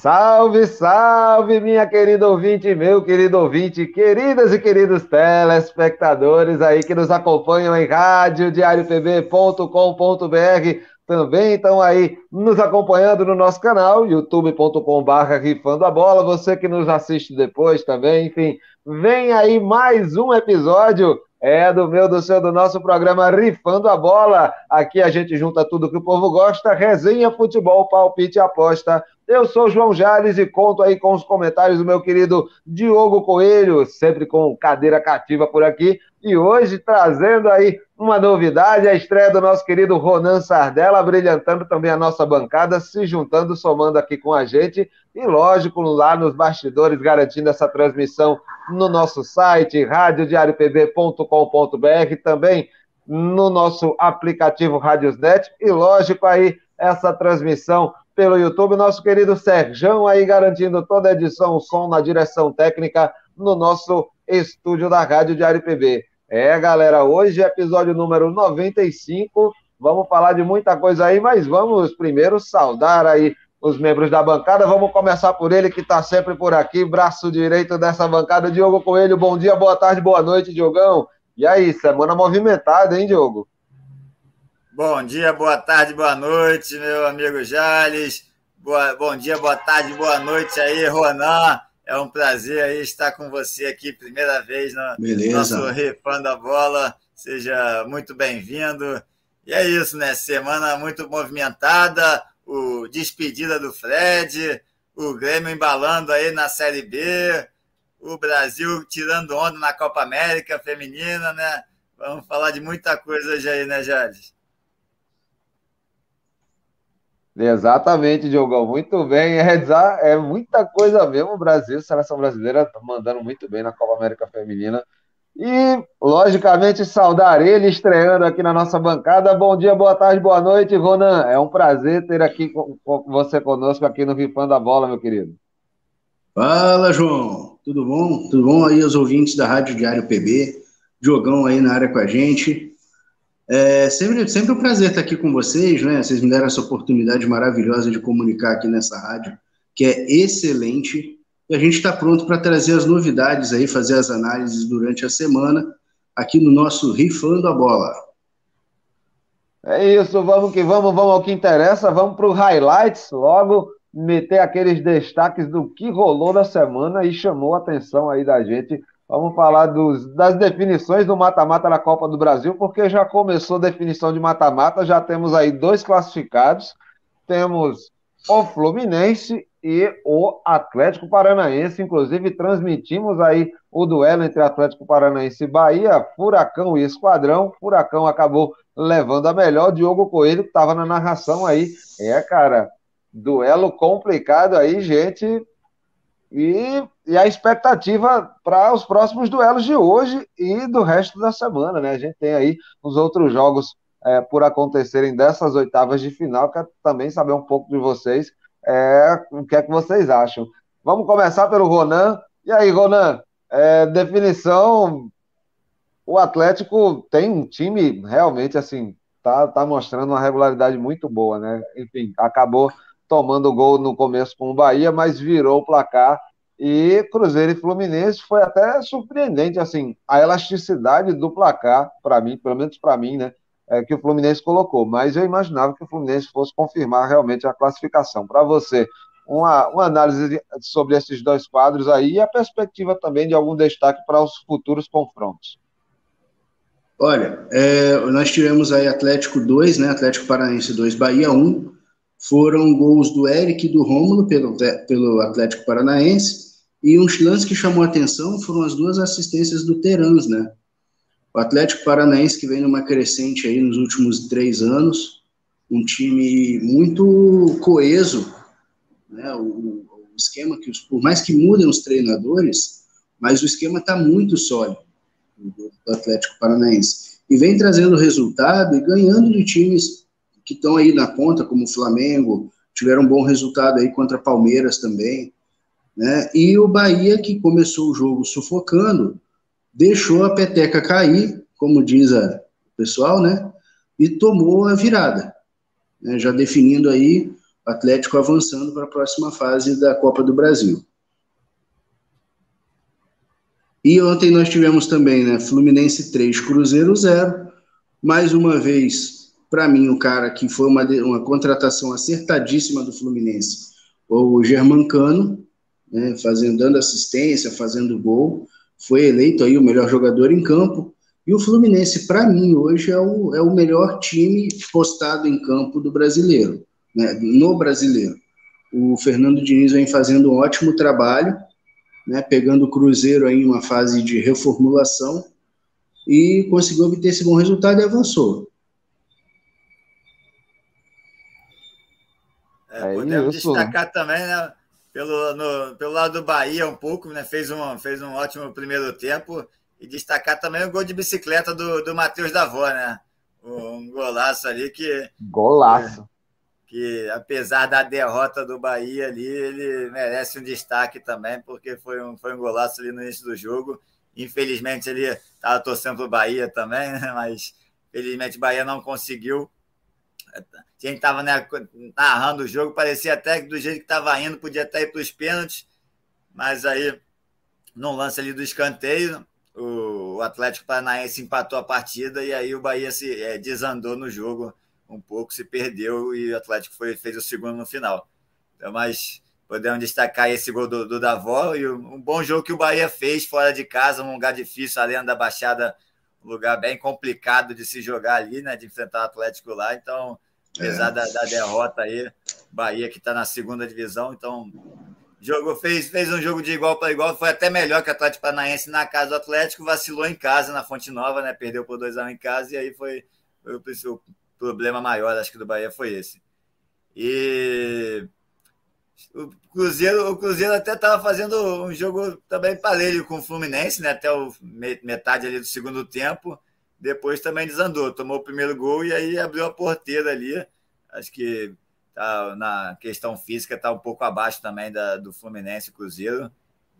Salve, salve, minha querida ouvinte, meu querido ouvinte, queridas e queridos telespectadores aí que nos acompanham em rádio diariopb.com.br, também estão aí nos acompanhando no nosso canal, youtube.com.br rifando a bola, você que nos assiste depois também, enfim, vem aí mais um episódio é do meu, do seu, do nosso programa Rifando a Bola. Aqui a gente junta tudo que o povo gosta, resenha, futebol, palpite aposta. Eu sou João Jales e conto aí com os comentários do meu querido Diogo Coelho, sempre com cadeira cativa por aqui. E hoje trazendo aí uma novidade, a estreia do nosso querido Ronan Sardella, brilhantando também a nossa bancada, se juntando, somando aqui com a gente. E lógico, lá nos bastidores, garantindo essa transmissão no nosso site, radiodiariopb.com.br, também no nosso aplicativo Radiosnet. E lógico aí, essa transmissão pelo YouTube, nosso querido Serjão aí garantindo toda a edição, o som na direção técnica no nosso estúdio da Rádio Diário PB. É, galera, hoje é episódio número 95. Vamos falar de muita coisa aí, mas vamos primeiro saudar aí os membros da bancada. Vamos começar por ele que está sempre por aqui, braço direito dessa bancada, Diogo Coelho. Bom dia, boa tarde, boa noite, Diogão. E aí, semana movimentada, hein, Diogo? Bom dia, boa tarde, boa noite, meu amigo Jales. Boa, bom dia, boa tarde, boa noite aí, Ronan. É um prazer aí estar com você aqui, primeira vez no Beleza. nosso Refando a Bola. Seja muito bem-vindo. E é isso, né? Semana muito movimentada, o despedida do Fred, o Grêmio embalando aí na Série B, o Brasil tirando onda na Copa América feminina, né? Vamos falar de muita coisa hoje aí, né, Jades? Exatamente, Diogão. Muito bem. É, é muita coisa mesmo. O Brasil, seleção brasileira, tá mandando muito bem na Copa América Feminina. E, logicamente, saudar ele estreando aqui na nossa bancada. Bom dia, boa tarde, boa noite, Ronan. É um prazer ter aqui com, com você conosco aqui no Ripando a Bola, meu querido. Fala, João. Tudo bom? Tudo bom aí, os ouvintes da Rádio Diário PB? Diogão aí na área com a gente. É sempre, sempre um prazer estar aqui com vocês, né? Vocês me deram essa oportunidade maravilhosa de comunicar aqui nessa rádio, que é excelente. E a gente está pronto para trazer as novidades aí, fazer as análises durante a semana, aqui no nosso Rifando a Bola. É isso, vamos que vamos, vamos ao que interessa, vamos para o highlights, logo meter aqueles destaques do que rolou na semana e chamou a atenção aí da gente Vamos falar dos, das definições do mata-mata da Copa do Brasil, porque já começou a definição de mata-mata, já temos aí dois classificados, temos o Fluminense e o Atlético Paranaense, inclusive transmitimos aí o duelo entre Atlético Paranaense e Bahia, Furacão e Esquadrão, Furacão acabou levando a melhor, Diogo Coelho que estava na narração aí, é cara, duelo complicado aí, gente, e, e a expectativa para os próximos duelos de hoje e do resto da semana, né? A gente tem aí os outros jogos é, por acontecerem dessas oitavas de final, quero também saber um pouco de vocês, é, o que é que vocês acham. Vamos começar pelo Ronan. E aí, Ronan, é, definição, o Atlético tem um time realmente assim, tá, tá mostrando uma regularidade muito boa, né? Enfim, acabou tomando gol no começo com o Bahia, mas virou o placar. E Cruzeiro e Fluminense foi até surpreendente, assim, a elasticidade do placar, para mim, pelo menos para mim, né? É, que o Fluminense colocou. Mas eu imaginava que o Fluminense fosse confirmar realmente a classificação. Para você, uma, uma análise sobre esses dois quadros aí e a perspectiva também de algum destaque para os futuros confrontos. Olha, é, nós tivemos aí Atlético 2, né? Atlético Paranaense 2, Bahia 1 foram gols do Eric e do Rômulo pelo, pelo Atlético Paranaense, e um lance que chamou atenção foram as duas assistências do Terans, né? O Atlético Paranaense que vem numa crescente aí nos últimos três anos, um time muito coeso, né? O, o esquema que, os, por mais que mudem os treinadores, mas o esquema está muito sólido do, do Atlético Paranaense. E vem trazendo resultado e ganhando de times que estão aí na ponta, como o Flamengo, tiveram um bom resultado aí contra Palmeiras também, né? E o Bahia, que começou o jogo sufocando, deixou a peteca cair, como diz o pessoal, né? E tomou a virada, né? já definindo aí Atlético avançando para a próxima fase da Copa do Brasil. E ontem nós tivemos também, né, Fluminense 3, Cruzeiro 0. Mais uma vez, para mim, o cara que foi uma, uma contratação acertadíssima do Fluminense, o Germancano, né, fazendo, dando assistência, fazendo gol, foi eleito aí o melhor jogador em campo. E o Fluminense, para mim, hoje é o, é o melhor time postado em campo do brasileiro, né, no brasileiro. O Fernando Diniz vem fazendo um ótimo trabalho, né, pegando o Cruzeiro aí em uma fase de reformulação e conseguiu obter esse bom resultado e avançou. É, podemos isso. destacar também, né, pelo, no, pelo lado do Bahia um pouco, né, fez, um, fez um ótimo primeiro tempo e destacar também o gol de bicicleta do, do Matheus Davó, né? Um golaço ali que. Golaço que apesar da derrota do Bahia ali, ele merece um destaque também, porque foi um, foi um golaço ali no início do jogo. Infelizmente ele estava torcendo para o Bahia também, né? mas felizmente o Bahia não conseguiu. Quem estava né, narrando o jogo parecia até que do jeito que estava indo podia até ir para os pênaltis, mas aí, no lance ali do escanteio, o Atlético Paranaense empatou a partida e aí o Bahia se é, desandou no jogo um pouco, se perdeu e o Atlético foi, fez o segundo no final. Então, mas podemos destacar esse gol do, do Davó e um bom jogo que o Bahia fez fora de casa, um lugar difícil, além da Baixada, um lugar bem complicado de se jogar ali, né, de enfrentar o Atlético lá. Então, apesar é. da, da, derrota aí, Bahia que está na segunda divisão, então jogou, fez, fez um jogo de igual para igual, foi até melhor que o Atlético Paranaense na casa do Atlético, vacilou em casa, na Fonte Nova, né, perdeu por 2 a 1 em casa, e aí foi, foi o, o problema maior, acho que do Bahia foi esse. E o Cruzeiro, o Cruzeiro até estava fazendo um jogo também parelho com o Fluminense, né? Até o metade ali do segundo tempo. Depois também desandou, tomou o primeiro gol e aí abriu a porteira ali. Acho que tá, na questão física está um pouco abaixo também da, do Fluminense Cruzeiro.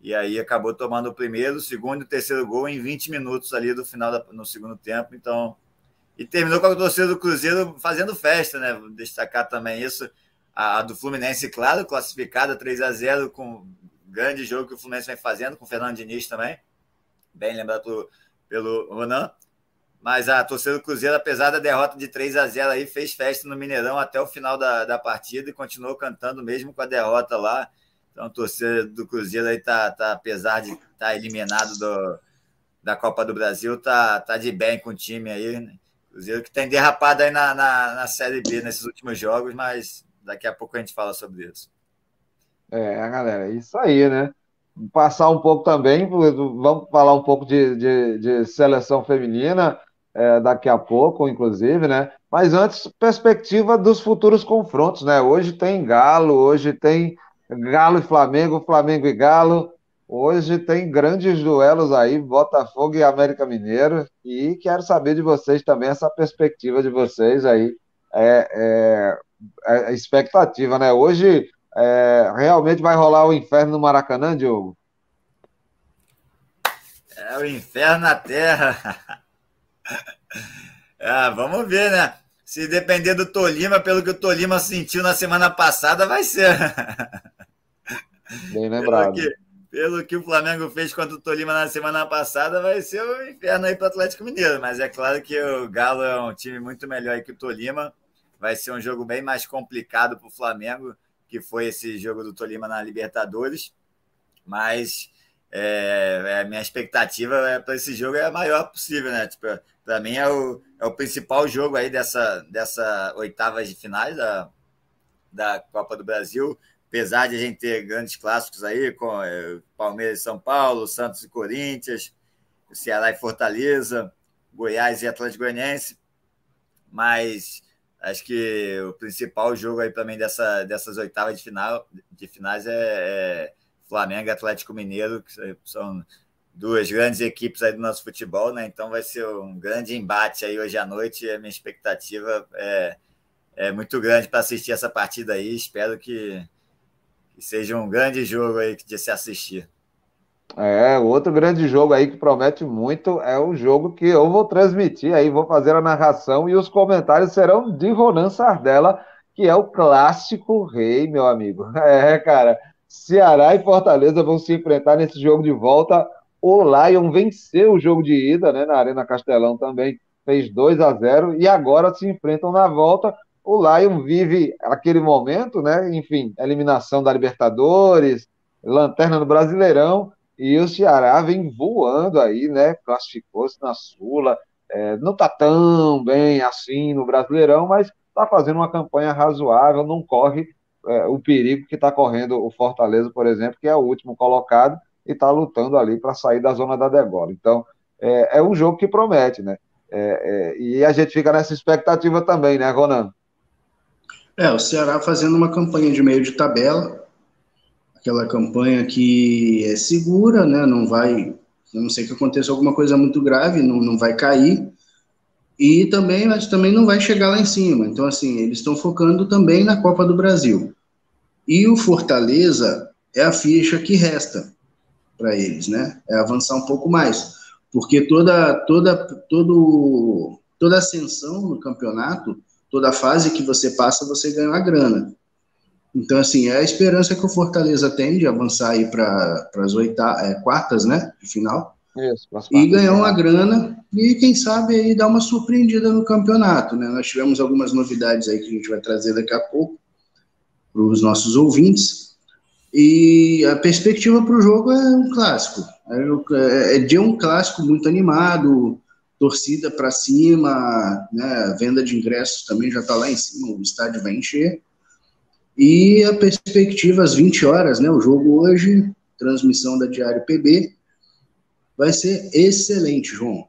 E aí acabou tomando o primeiro, o segundo e o terceiro gol em 20 minutos ali do final da, no segundo tempo. Então, e terminou com a torcida do Cruzeiro fazendo festa, né? Vou destacar também isso. A, a, do Fluminense, claro, classificada 3 a 0 com grande jogo que o Fluminense vem fazendo, com o Fernando Diniz também. Bem lembrado pelo, pelo Ronan. Mas a torcida do Cruzeiro, apesar da derrota de 3 a 0 aí, fez festa no Mineirão até o final da, da partida e continuou cantando mesmo com a derrota lá. Então a torcida do Cruzeiro aí tá, tá apesar de estar tá eliminado do, da Copa do Brasil, tá, tá de bem com o time aí. Né? Cruzeiro que tem derrapado aí na, na, na, Série B nesses últimos jogos, mas daqui a pouco a gente fala sobre isso. É, galera, é isso aí, né? Passar um pouco também, vamos falar um pouco de, de, de seleção feminina é, daqui a pouco, inclusive, né? Mas antes, perspectiva dos futuros confrontos, né? Hoje tem Galo, hoje tem Galo e Flamengo, Flamengo e Galo. Hoje tem grandes duelos aí, Botafogo e América Mineiro, e quero saber de vocês também essa perspectiva de vocês aí, é, é, é expectativa, né? Hoje é, realmente vai rolar o inferno no Maracanã, Diogo? É o inferno na Terra. É, vamos ver, né? Se depender do Tolima, pelo que o Tolima sentiu na semana passada, vai ser. Bem lembrado. Pelo que pelo que o Flamengo fez contra o Tolima na semana passada, vai ser o um inferno aí para o Atlético Mineiro. Mas é claro que o Galo é um time muito melhor que o Tolima. Vai ser um jogo bem mais complicado para o Flamengo, que foi esse jogo do Tolima na Libertadores. Mas é, é, a minha expectativa é, para esse jogo é a maior possível, né? Tipo, para mim é o, é o principal jogo aí dessa, dessa oitavas de finais da, da Copa do Brasil. Apesar de a gente ter grandes clássicos aí, com é, Palmeiras e São Paulo, Santos e Corinthians, Ceará e Fortaleza, Goiás e Atlético Goianiense, mas acho que o principal jogo aí para mim dessa, dessas oitavas de, final, de finais é, é Flamengo e Atlético Mineiro, que são duas grandes equipes aí do nosso futebol, né? Então vai ser um grande embate aí hoje à noite. A minha expectativa é, é muito grande para assistir essa partida aí. Espero que, que seja um grande jogo aí de se assistir. É, outro grande jogo aí que promete muito é o jogo que eu vou transmitir aí, vou fazer a narração e os comentários serão de Ronan Sardella, que é o clássico rei, meu amigo. É, cara, Ceará e Fortaleza vão se enfrentar nesse jogo de volta. O Lion venceu o jogo de ida, né, na Arena Castelão também, fez 2 a 0 e agora se enfrentam na volta. O Lion vive aquele momento, né? Enfim, eliminação da Libertadores, lanterna no Brasileirão, e o Ceará vem voando aí, né? Classificou-se na Sula, é, não está tão bem assim no Brasileirão, mas está fazendo uma campanha razoável, não corre é, o perigo que está correndo o Fortaleza, por exemplo, que é o último colocado e está lutando ali para sair da zona da degola. Então, é, é, um jogo que promete, né? É, é, e a gente fica nessa expectativa também, né, Ronan? É, o Ceará fazendo uma campanha de meio de tabela, aquela campanha que é segura, né? Não vai, não sei que aconteça alguma coisa muito grave, não, não vai cair. E também, mas também não vai chegar lá em cima. Então, assim, eles estão focando também na Copa do Brasil. E o Fortaleza é a ficha que resta para eles, né? É avançar um pouco mais, porque toda toda todo toda ascensão no campeonato, toda fase que você passa, você ganha uma grana. Então, assim, é a esperança que o Fortaleza tem de avançar aí para as é, quartas, né, de final. Isso, e ganhar uma grana e, quem sabe, aí dar uma surpreendida no campeonato, né? Nós tivemos algumas novidades aí que a gente vai trazer daqui a pouco para os nossos ouvintes. E a perspectiva para o jogo é um clássico. É, é de um clássico muito animado, torcida para cima, né? venda de ingressos também já está lá em cima, o estádio vai encher. E a perspectiva às 20 horas, né? O jogo hoje, transmissão da Diário PB, vai ser excelente, João.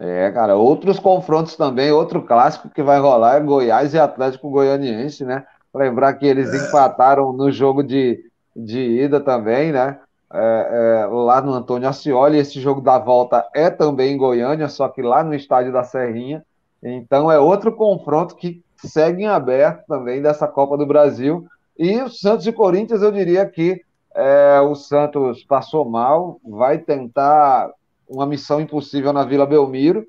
É, cara, outros confrontos também, outro clássico que vai rolar é Goiás e Atlético Goianiense, né? Lembrar que eles é. empataram no jogo de, de ida também, né? É, é, lá no Antônio Ascioli. Esse jogo da volta é também em Goiânia, só que lá no estádio da Serrinha. Então é outro confronto que seguem aberto também dessa Copa do Brasil. E o Santos e Corinthians, eu diria que é, o Santos passou mal, vai tentar uma missão impossível na Vila Belmiro,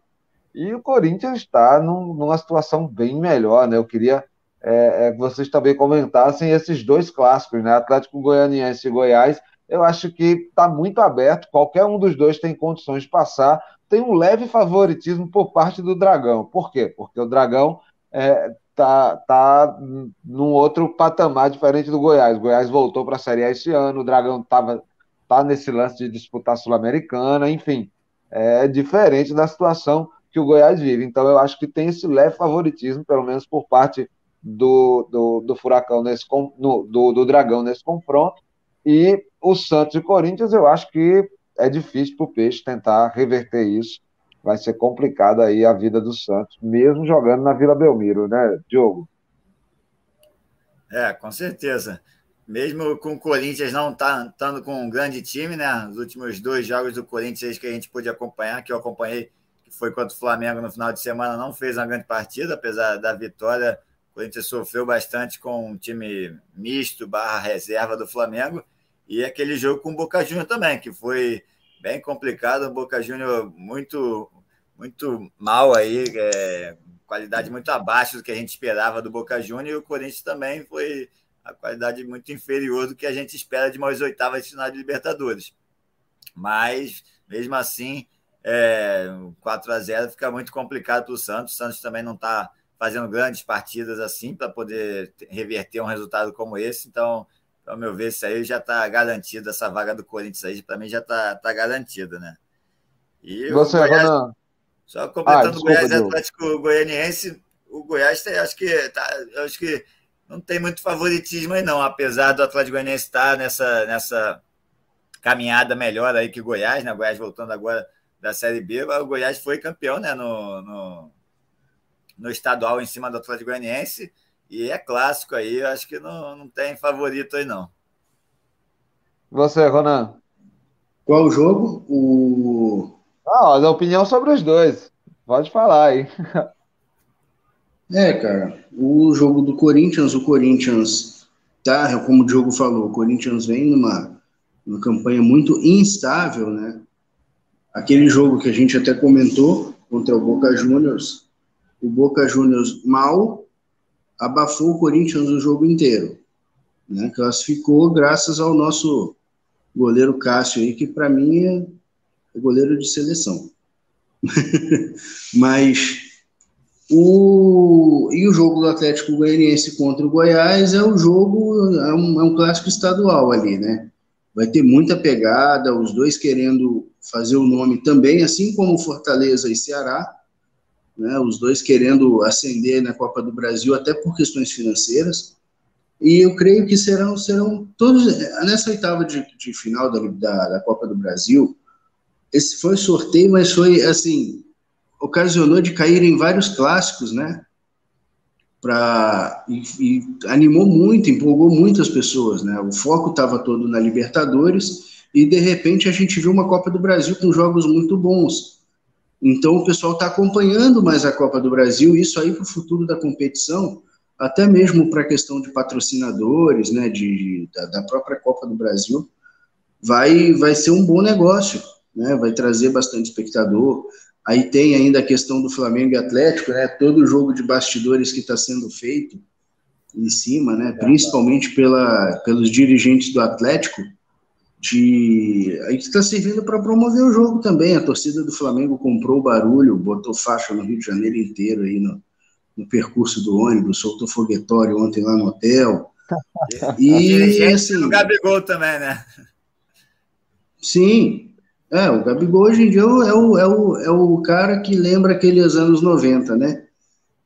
e o Corinthians está num, numa situação bem melhor, né? Eu queria é, é, que vocês também comentassem esses dois clássicos, né? Atlético Goianiense e Goiás. Eu acho que está muito aberto, qualquer um dos dois tem condições de passar. Tem um leve favoritismo por parte do Dragão. Por quê? Porque o Dragão é, tá, tá num outro patamar diferente do Goiás. O Goiás voltou para a Série A esse ano, o Dragão tava, tá nesse lance de disputar Sul-Americana, enfim, é diferente da situação que o Goiás vive. Então eu acho que tem esse leve favoritismo, pelo menos por parte do, do, do Furacão nesse no, do, do Dragão nesse confronto. E o Santos e Corinthians, eu acho que é difícil para o Peixe tentar reverter isso vai ser complicado aí a vida do Santos, mesmo jogando na Vila Belmiro, né, Diogo? É, com certeza. Mesmo com o Corinthians não estando tá, com um grande time, né? Os últimos dois jogos do Corinthians que a gente pôde acompanhar, que eu acompanhei, que foi contra o Flamengo no final de semana, não fez uma grande partida, apesar da vitória. O Corinthians sofreu bastante com um time misto barra reserva do Flamengo. E aquele jogo com o Boca Juniors também, que foi bem complicado, o Boca Juniors muito muito mal aí, é, qualidade muito abaixo do que a gente esperava do Boca Juniors, e o Corinthians também foi a qualidade muito inferior do que a gente espera de umas oitavas de final de Libertadores. Mas, mesmo assim, é, 4 a 0 fica muito complicado para o Santos. O Santos também não está fazendo grandes partidas assim para poder reverter um resultado como esse. Então, ao meu ver, isso aí já está garantido. Essa vaga do Corinthians aí, para mim, já está tá garantida, né? E Você, Goiás... Ronan, só completando ah, o Goiás e Atlético Goianiense, o Goiás tem, acho que tá, acho que não tem muito favoritismo aí não, apesar do Atlético Goianiense estar nessa nessa caminhada melhor aí que o Goiás, né? O Goiás voltando agora da Série B, o Goiás foi campeão, né, no, no, no estadual em cima do Atlético Goianiense e é clássico aí, acho que não, não tem favorito aí não. Você, Ronan? Qual o jogo? O ah, a opinião sobre os dois. Pode falar aí. É, cara, o jogo do Corinthians, o Corinthians tá, como o Diogo falou, o Corinthians vem numa, numa campanha muito instável, né? Aquele jogo que a gente até comentou contra o Boca Juniors, o Boca Juniors mal, abafou o Corinthians o jogo inteiro. Né? Classificou graças ao nosso goleiro Cássio aí, que para mim é goleiro de seleção. Mas o, e o jogo do Atlético Goianiense contra o Goiás é um jogo, é um, é um clássico estadual ali, né? Vai ter muita pegada, os dois querendo fazer o nome também, assim como Fortaleza e Ceará, né? Os dois querendo ascender na Copa do Brasil, até por questões financeiras. E eu creio que serão, serão todos, nessa oitava de, de final da, da, da Copa do Brasil, esse foi sorteio, mas foi assim, ocasionou de cair em vários clássicos, né? Pra, e, e animou muito, empolgou muitas pessoas, né? O foco estava todo na Libertadores e de repente a gente viu uma Copa do Brasil com jogos muito bons. Então o pessoal está acompanhando mais a Copa do Brasil, isso aí para o futuro da competição, até mesmo para a questão de patrocinadores, né? De, da, da própria Copa do Brasil, vai, vai ser um bom negócio, né? Vai trazer bastante espectador. Aí tem ainda a questão do Flamengo e Atlético, né? Todo o jogo de bastidores que está sendo feito em cima, né? Principalmente pela, pelos dirigentes do Atlético, de aí está servindo para promover o jogo também. A torcida do Flamengo comprou o barulho, botou faixa no Rio de Janeiro inteiro aí no, no percurso do ônibus, soltou foguetório ontem lá no hotel. E assim, o Gabigol também, né? Sim, é, o Gabigol hoje em dia é o, é o, é o cara que lembra aqueles anos 90, né?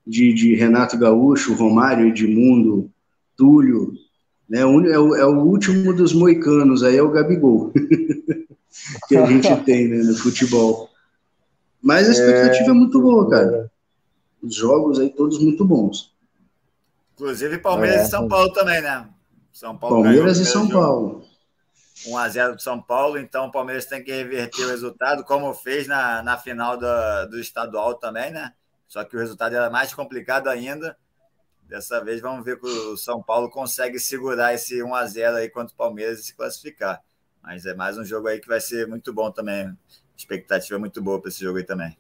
De, de Renato Gaúcho, Romário, Edmundo, Túlio, né? O, é, o, é o último dos moicanos, aí é o Gabigol, que a gente tem né, no futebol. Mas a expectativa é, é muito boa, cara. Os jogos aí todos muito bons. Inclusive Palmeiras é, e São Paulo também, né? São Paulo Palmeiras e São jogo. Paulo. 1 a 0 para São Paulo, então o Palmeiras tem que reverter o resultado, como fez na, na final do, do estadual também, né? Só que o resultado era mais complicado ainda. Dessa vez vamos ver que o São Paulo consegue segurar esse 1 a 0 aí contra o Palmeiras e se classificar. Mas é mais um jogo aí que vai ser muito bom também. Expectativa é muito boa para esse jogo aí também.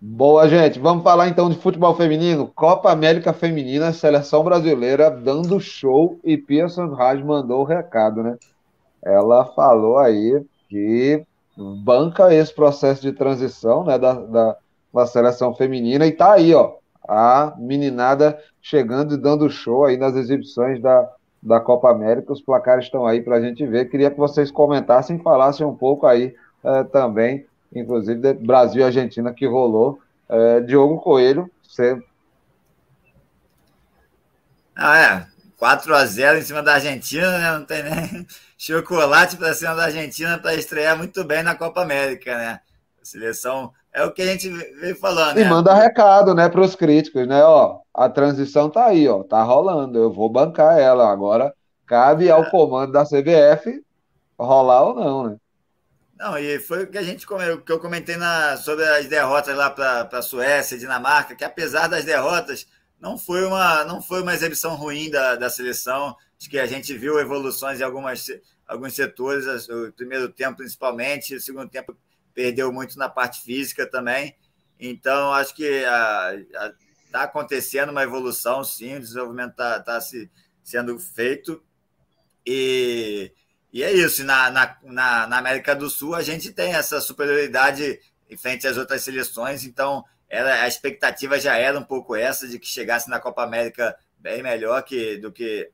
Boa, gente. Vamos falar então de futebol feminino. Copa América Feminina, seleção brasileira dando show e Pia Sandhage mandou o recado, né? ela falou aí que banca esse processo de transição né, da, da, da seleção feminina e tá aí, ó, a meninada chegando e dando show aí nas exibições da, da Copa América. Os placares estão aí para a gente ver. Queria que vocês comentassem e falassem um pouco aí eh, também, inclusive Brasil e Argentina que rolou. Eh, Diogo Coelho, você. Ah, é. 4 a 0 em cima da Argentina, né? Não tem nem chocolate para cima da Argentina para estrear muito bem na Copa América, né? A seleção é o que a gente vem falando. E né? manda recado, né, para os críticos, né? Ó, a transição tá aí, ó, tá rolando. Eu vou bancar ela. Agora cabe é. ao comando da CBF rolar ou não, né? Não, e foi o que a gente que eu comentei na, sobre as derrotas lá para a Suécia, Dinamarca, que apesar das derrotas, não foi uma, não foi uma exibição ruim da, da seleção. Acho que a gente viu evoluções em algumas, alguns setores, o primeiro tempo principalmente, o segundo tempo perdeu muito na parte física também. Então, acho que está acontecendo uma evolução, sim, o desenvolvimento está tá se, sendo feito. E, e é isso. Na, na, na América do Sul, a gente tem essa superioridade em frente às outras seleções, então era, a expectativa já era um pouco essa, de que chegasse na Copa América bem melhor que, do que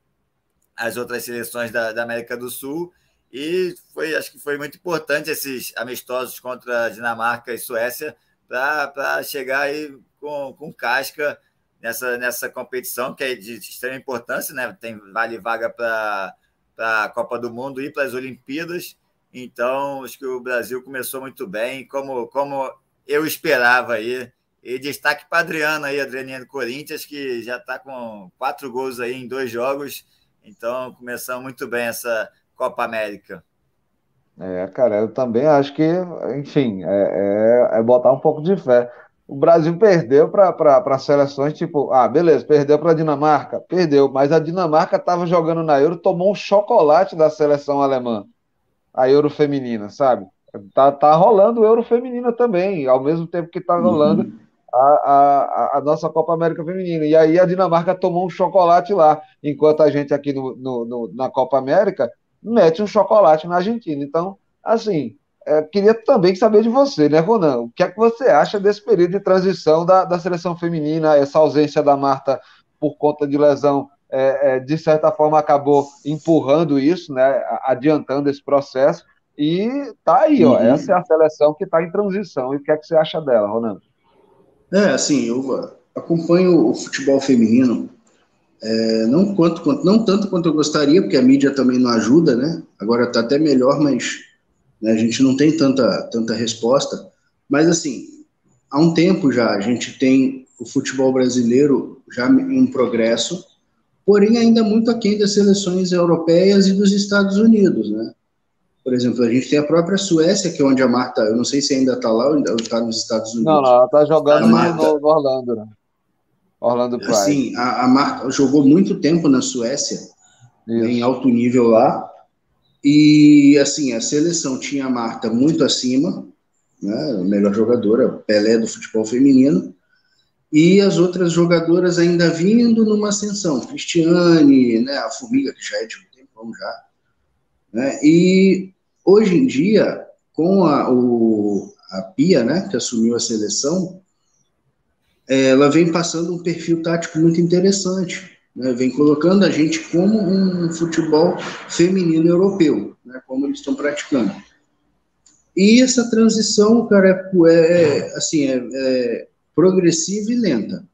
as outras seleções da, da América do Sul. E foi, acho que foi muito importante esses amistosos contra Dinamarca e Suécia para chegar aí com, com casca nessa, nessa competição, que é de extrema importância, né? Tem vale vaga para a Copa do Mundo e para as Olimpíadas. Então, acho que o Brasil começou muito bem, como, como eu esperava aí. E destaque para Adriana aí, Adrianinha do Corinthians, que já está com quatro gols aí em dois jogos então, começamos muito bem essa Copa América. É, cara, eu também acho que, enfim, é, é, é botar um pouco de fé. O Brasil perdeu para seleções tipo, ah, beleza, perdeu para a Dinamarca, perdeu, mas a Dinamarca estava jogando na Euro, tomou um chocolate da seleção alemã, a Euro feminina, sabe? Tá, tá rolando Euro feminina também, ao mesmo tempo que tá rolando uhum. a, a, a, nossa Copa América Feminina. E aí a Dinamarca tomou um chocolate lá, enquanto a gente aqui no, no, no na Copa América mete um chocolate na Argentina. Então, assim, é, queria também saber de você, né, Ronan? O que é que você acha desse período de transição da, da seleção feminina, essa ausência da Marta por conta de lesão, é, é, de certa forma acabou empurrando isso, né, adiantando esse processo, e tá aí, ó, uhum. essa é a seleção que está em transição. E o que é que você acha dela, Ronan? É, assim, eu acompanho o futebol feminino, é, não, quanto, não tanto quanto eu gostaria, porque a mídia também não ajuda, né? Agora está até melhor, mas né? A gente não tem tanta, tanta resposta, mas assim, há um tempo já a gente tem o futebol brasileiro já em um progresso, porém ainda muito aquém das seleções europeias e dos Estados Unidos, né? Por exemplo, a gente tem a própria Suécia, que é onde a Marta, eu não sei se ainda está lá ou está nos Estados Unidos. Não, não, ela está jogando Marta, no, no, Orlando, né? Orlando Pride. Sim, a, a Marta jogou muito tempo na Suécia, né, em alto nível lá, e, assim, a seleção tinha a Marta muito acima, né, a melhor jogadora, Pelé do futebol feminino, e as outras jogadoras ainda vindo numa ascensão, Cristiane, né, a Formiga, que já é de um tempão já, né, e hoje em dia, com a, o, a Pia, né, que assumiu a seleção, ela vem passando um perfil tático muito interessante, né, vem colocando a gente como um futebol feminino europeu, né, como eles estão praticando. E essa transição, cara, é, é assim, é, é, progressiva e lenta.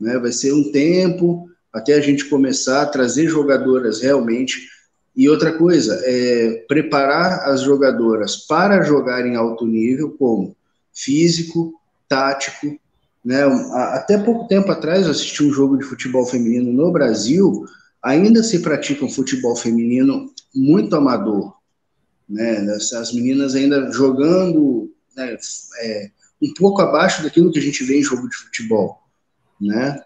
Né, vai ser um tempo até a gente começar a trazer jogadoras realmente. E outra coisa, é preparar as jogadoras para jogar em alto nível, como físico, tático, né? Até pouco tempo atrás eu assisti um jogo de futebol feminino no Brasil, ainda se pratica um futebol feminino muito amador. Né? As meninas ainda jogando né, é, um pouco abaixo daquilo que a gente vê em jogo de futebol. Né?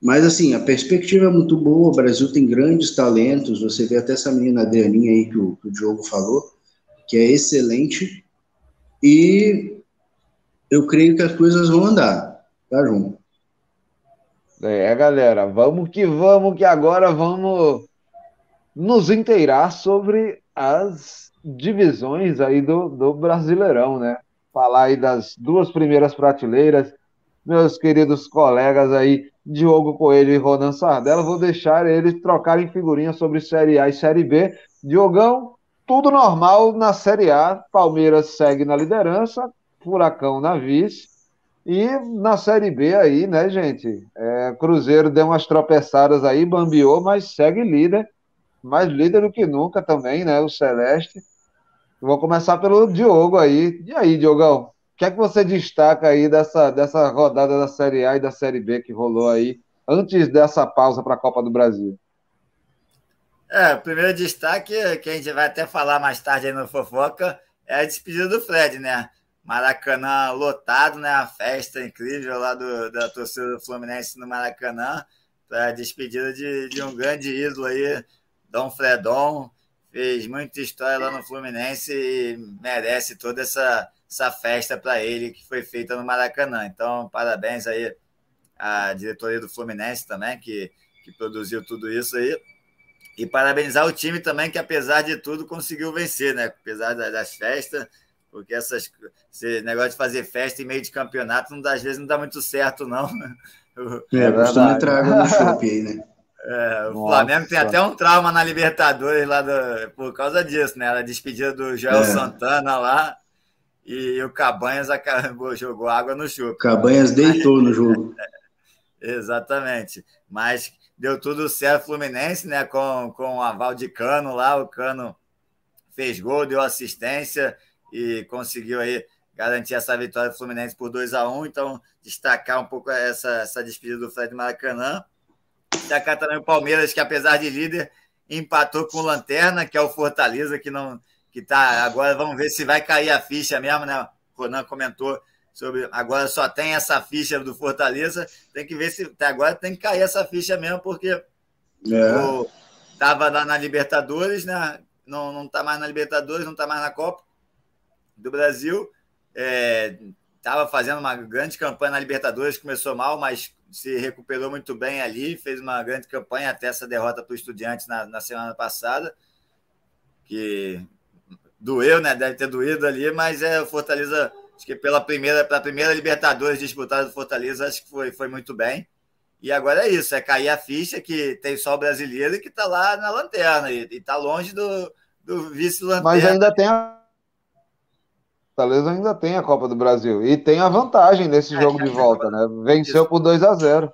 Mas assim, a perspectiva é muito boa, o Brasil tem grandes talentos, você vê até essa menina Adrianinha aí que o, que o Diogo falou, que é excelente, e eu creio que as coisas vão andar. Tá, João? É, galera, vamos que vamos, que agora vamos nos inteirar sobre as divisões aí do, do Brasileirão, né? Falar aí das duas primeiras prateleiras, meus queridos colegas aí, Diogo Coelho e Ronan Sardella, vou deixar eles trocarem figurinhas sobre Série A e Série B. Diogão, tudo normal na Série A, Palmeiras segue na liderança, Furacão na vice, e na Série B aí, né, gente? É, Cruzeiro deu umas tropeçadas aí, bambeou, mas segue líder. Mais líder do que nunca também, né? O Celeste. Vou começar pelo Diogo aí. E aí, Diogão? O que é que você destaca aí dessa, dessa rodada da Série A e da Série B que rolou aí, antes dessa pausa para a Copa do Brasil? É, o primeiro destaque, que a gente vai até falar mais tarde aí no Fofoca, é a despedida do Fred, né? Maracanã lotado, né? A festa incrível lá do, da torcida do Fluminense no Maracanã, para a despedida de, de um grande ídolo aí, Dom Fredon. Fez muita história lá no Fluminense e merece toda essa, essa festa para ele que foi feita no Maracanã. Então, parabéns aí à diretoria do Fluminense também, que, que produziu tudo isso aí. E parabenizar o time também, que apesar de tudo conseguiu vencer, né? Apesar das festas, porque essas, esse negócio de fazer festa em meio de campeonato, não, às vezes não dá muito certo, não. É, costuma entrar água no chope aí, né? É, o Nossa. Flamengo tem até um trauma na Libertadores lá do, por causa disso, né? A despedida do Joel é. Santana lá e o Cabanhas acabou, jogou água no chope. Cabanhas deitou no jogo. Exatamente. Mas deu tudo certo Fluminense, né? Com, com o aval de Cano lá, o Cano fez gol, deu assistência e conseguiu aí garantir essa vitória do Fluminense por 2 a 1 Então, destacar um pouco essa, essa despedida do Fred Maracanã. Destacar também o Palmeiras, que apesar de líder, empatou com o Lanterna, que é o Fortaleza, que não que tá agora vamos ver se vai cair a ficha mesmo, né? O Ronan comentou sobre agora só tem essa ficha do Fortaleza, tem que ver se até agora tem que cair essa ficha mesmo, porque é. o, tava lá na Libertadores, né? Não, não tá mais na Libertadores, não tá mais na Copa do Brasil. É, estava fazendo uma grande campanha na Libertadores, começou mal, mas se recuperou muito bem ali, fez uma grande campanha até essa derrota para o Estudiantes na, na semana passada, que doeu, né? Deve ter doído ali, mas é o Fortaleza, acho que pela primeira, pela primeira Libertadores disputada do Fortaleza, acho que foi, foi muito bem. E agora é isso, é cair a ficha que tem só o brasileiro que está lá na lanterna e está longe do, do vice-lanterna. Mas ainda tem Fortaleza ainda tem a Copa do Brasil e tem a vantagem nesse jogo de volta, né? Venceu por 2 a 0.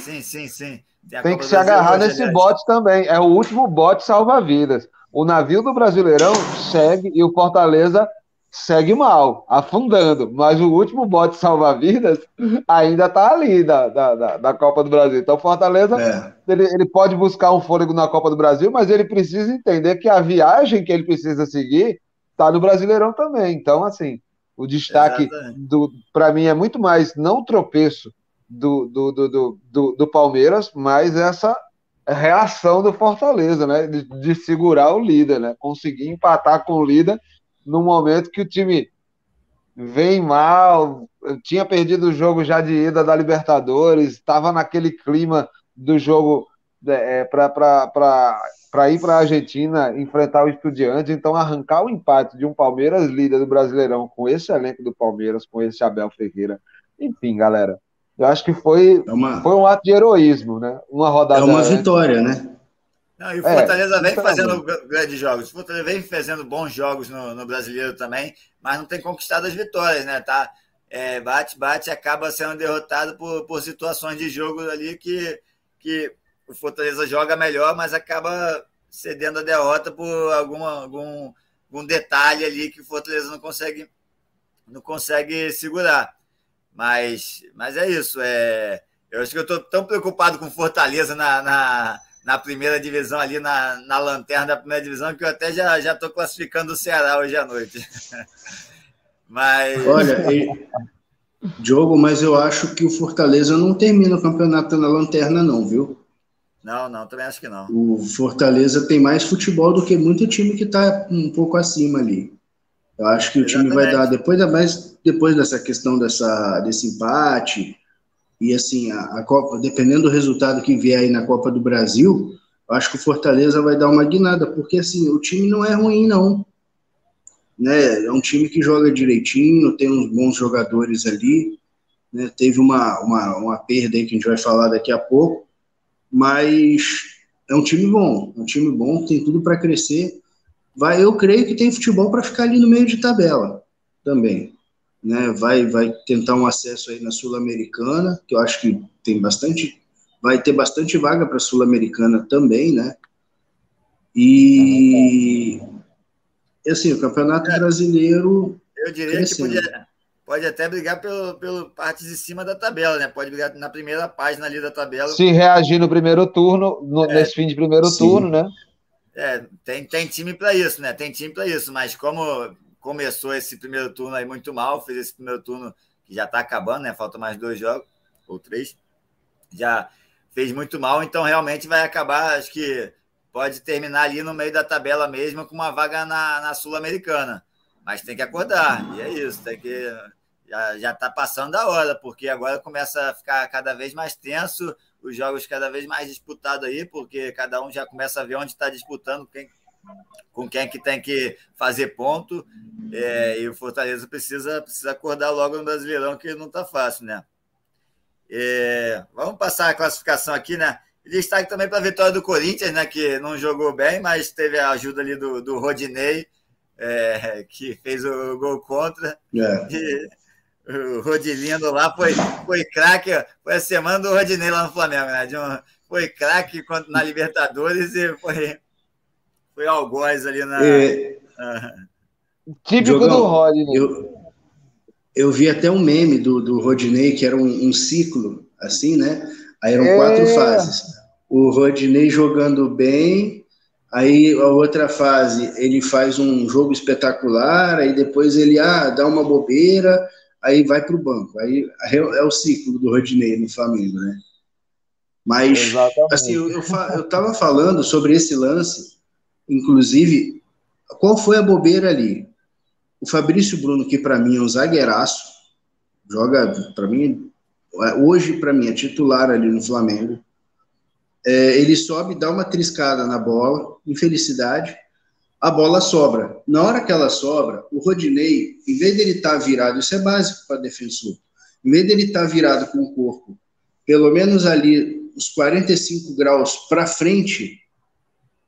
Sim, sim, sim. Tem, tem que se agarrar nesse aliás. bote também. É o último bote salva-vidas. O navio do Brasileirão segue e o Fortaleza segue mal, afundando. Mas o último bote salva-vidas ainda está ali da, da, da, Copa do Brasil. Então, Fortaleza é. ele, ele pode buscar um fôlego na Copa do Brasil, mas ele precisa entender que a viagem que ele precisa seguir está no Brasileirão também. Então, assim, o destaque para mim é muito mais não tropeço do, do, do, do, do Palmeiras, mas essa reação do Fortaleza, né? De, de, segurar o líder, né? Conseguir empatar com o líder no momento que o time vem mal, tinha perdido o jogo já de ida da Libertadores, estava naquele clima do jogo é, para ir para a Argentina enfrentar o Estudiantes, então arrancar o empate de um Palmeiras líder do Brasileirão com esse elenco do Palmeiras, com esse Abel Ferreira. Enfim, galera, eu acho que foi, é uma... foi um ato de heroísmo, né? Uma rodada. É uma vitória, né? Não, e o Fortaleza é, vem fazendo grandes jogos. O Fortaleza vem fazendo bons jogos no, no, brasileiro também, mas não tem conquistado as vitórias, né? Tá, é, bate, bate, acaba sendo derrotado por, por situações de jogo ali que, que o Fortaleza joga melhor, mas acaba cedendo a derrota por alguma, algum, algum detalhe ali que o Fortaleza não consegue, não consegue segurar. Mas, mas é isso. É, eu acho que eu estou tão preocupado com Fortaleza na, na, na, primeira divisão, ali na, na lanterna da primeira divisão, que eu até já estou classificando o Ceará hoje à noite. mas. Olha, e... Diogo, mas eu acho que o Fortaleza não termina o campeonato na lanterna, não, viu? Não, não, também acho que não. O Fortaleza tem mais futebol do que muito time que está um pouco acima ali. Eu acho que Exatamente. o time vai dar, depois, da, mais, depois dessa questão dessa, desse empate, e assim, a, a, Copa, dependendo do resultado que vier aí na Copa do Brasil, eu acho que o Fortaleza vai dar uma guinada, porque assim, o time não é ruim, não. Né? É um time que joga direitinho, tem uns bons jogadores ali. Né? Teve uma, uma, uma perda aí que a gente vai falar daqui a pouco, mas é um time bom, é um time bom, tem tudo para crescer. Vai, eu creio que tem futebol para ficar ali no meio de tabela também. Né? Vai, vai tentar um acesso aí na Sul-Americana, que eu acho que tem bastante, vai ter bastante vaga para a Sul-Americana também, né? E assim, o Campeonato é, Brasileiro. Eu diria crescendo. que podia, pode até brigar pelo, pelo partes de cima da tabela, né? Pode brigar na primeira página ali da tabela. Se reagir no primeiro turno, no, é, nesse fim de primeiro sim. turno, né? É, tem, tem time para isso, né? Tem time para isso, mas como começou esse primeiro turno aí muito mal, fez esse primeiro turno que já está acabando, né? Falta mais dois jogos, ou três. Já fez muito mal, então realmente vai acabar, acho que pode terminar ali no meio da tabela mesmo com uma vaga na, na Sul-Americana. Mas tem que acordar, e é isso, tem que. Já, já tá passando da hora, porque agora começa a ficar cada vez mais tenso, os jogos cada vez mais disputados aí, porque cada um já começa a ver onde está disputando, quem, com quem que tem que fazer ponto. É, e o Fortaleza precisa, precisa acordar logo no Brasileirão, que não está fácil, né? É, vamos passar a classificação aqui, né? Destaque também para a vitória do Corinthians, né? Que não jogou bem, mas teve a ajuda ali do, do Rodinei é, que fez o gol contra. É. E o Rodilindo lá foi, foi craque. Foi a semana do Rodinei lá no Flamengo, né? Um, foi craque na Libertadores e foi, foi algoz ali na. É, típico Jogão, do Rodinei. Eu, eu vi até um meme do, do Rodinei, que era um, um ciclo, assim, né? Aí eram quatro é. fases. O Rodinei jogando bem, Aí a outra fase, ele faz um jogo espetacular, aí depois ele ah, dá uma bobeira, aí vai para o banco. Aí é o ciclo do Rodinei no Flamengo, né? Mas, Exatamente. assim, eu, eu, eu tava falando sobre esse lance, inclusive, qual foi a bobeira ali? O Fabrício Bruno, que para mim é um zagueiraço, joga, para mim, hoje para mim é titular ali no Flamengo. É, ele sobe, dá uma triscada na bola, infelicidade, a bola sobra. Na hora que ela sobra, o Rodinei, em vez dele estar tá virado, isso é básico para defensor, em vez dele estar tá virado com o corpo, pelo menos ali os 45 graus para frente,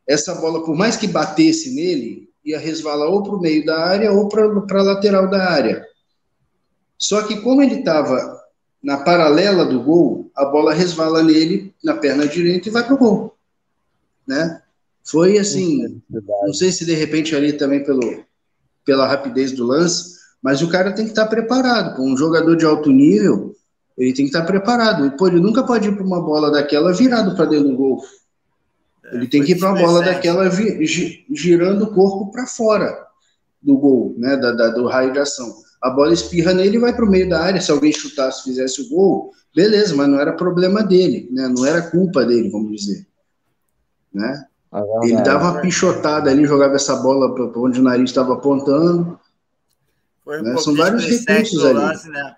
essa bola, por mais que batesse nele, ia resvalar ou para o meio da área ou para a lateral da área. Só que como ele estava na paralela do gol, a bola resvala nele na perna direita e vai para o gol. Né? Foi assim, não sei se de repente ali também pelo, pela rapidez do lance, mas o cara tem que estar preparado. Com um jogador de alto nível, ele tem que estar preparado. Pô, ele nunca pode ir para uma bola daquela virado para dentro do gol. É, ele tem que ir para uma bola daquela girando o corpo para fora do gol, né, da, da, do raio de ação. A bola espirra nele e vai para o meio da área. Se alguém chutasse, fizesse o gol, beleza, mas não era problema dele, né? Não era culpa dele, vamos dizer, né? É ele dava uma pichotada ali, jogava essa bola para onde o nariz estava apontando. Foi um né? São vários recursos ali. Lance, né?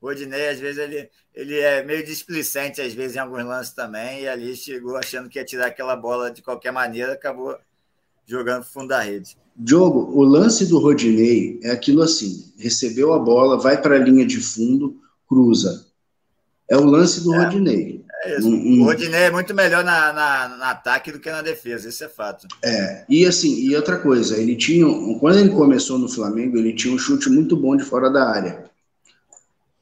O Rodinei, às vezes, ele, ele é meio displicente, às vezes, em alguns lances também, e ali chegou achando que ia tirar aquela bola de qualquer maneira, acabou jogando fundo da rede. Diogo, o lance do Rodinei é aquilo assim: recebeu a bola, vai para a linha de fundo, cruza. É o lance do é, Rodinei. É isso. O Rodinei é muito melhor na, na, na, ataque do que na defesa, isso é fato. É, e assim, e outra coisa, ele tinha. Quando ele começou no Flamengo, ele tinha um chute muito bom de fora da área.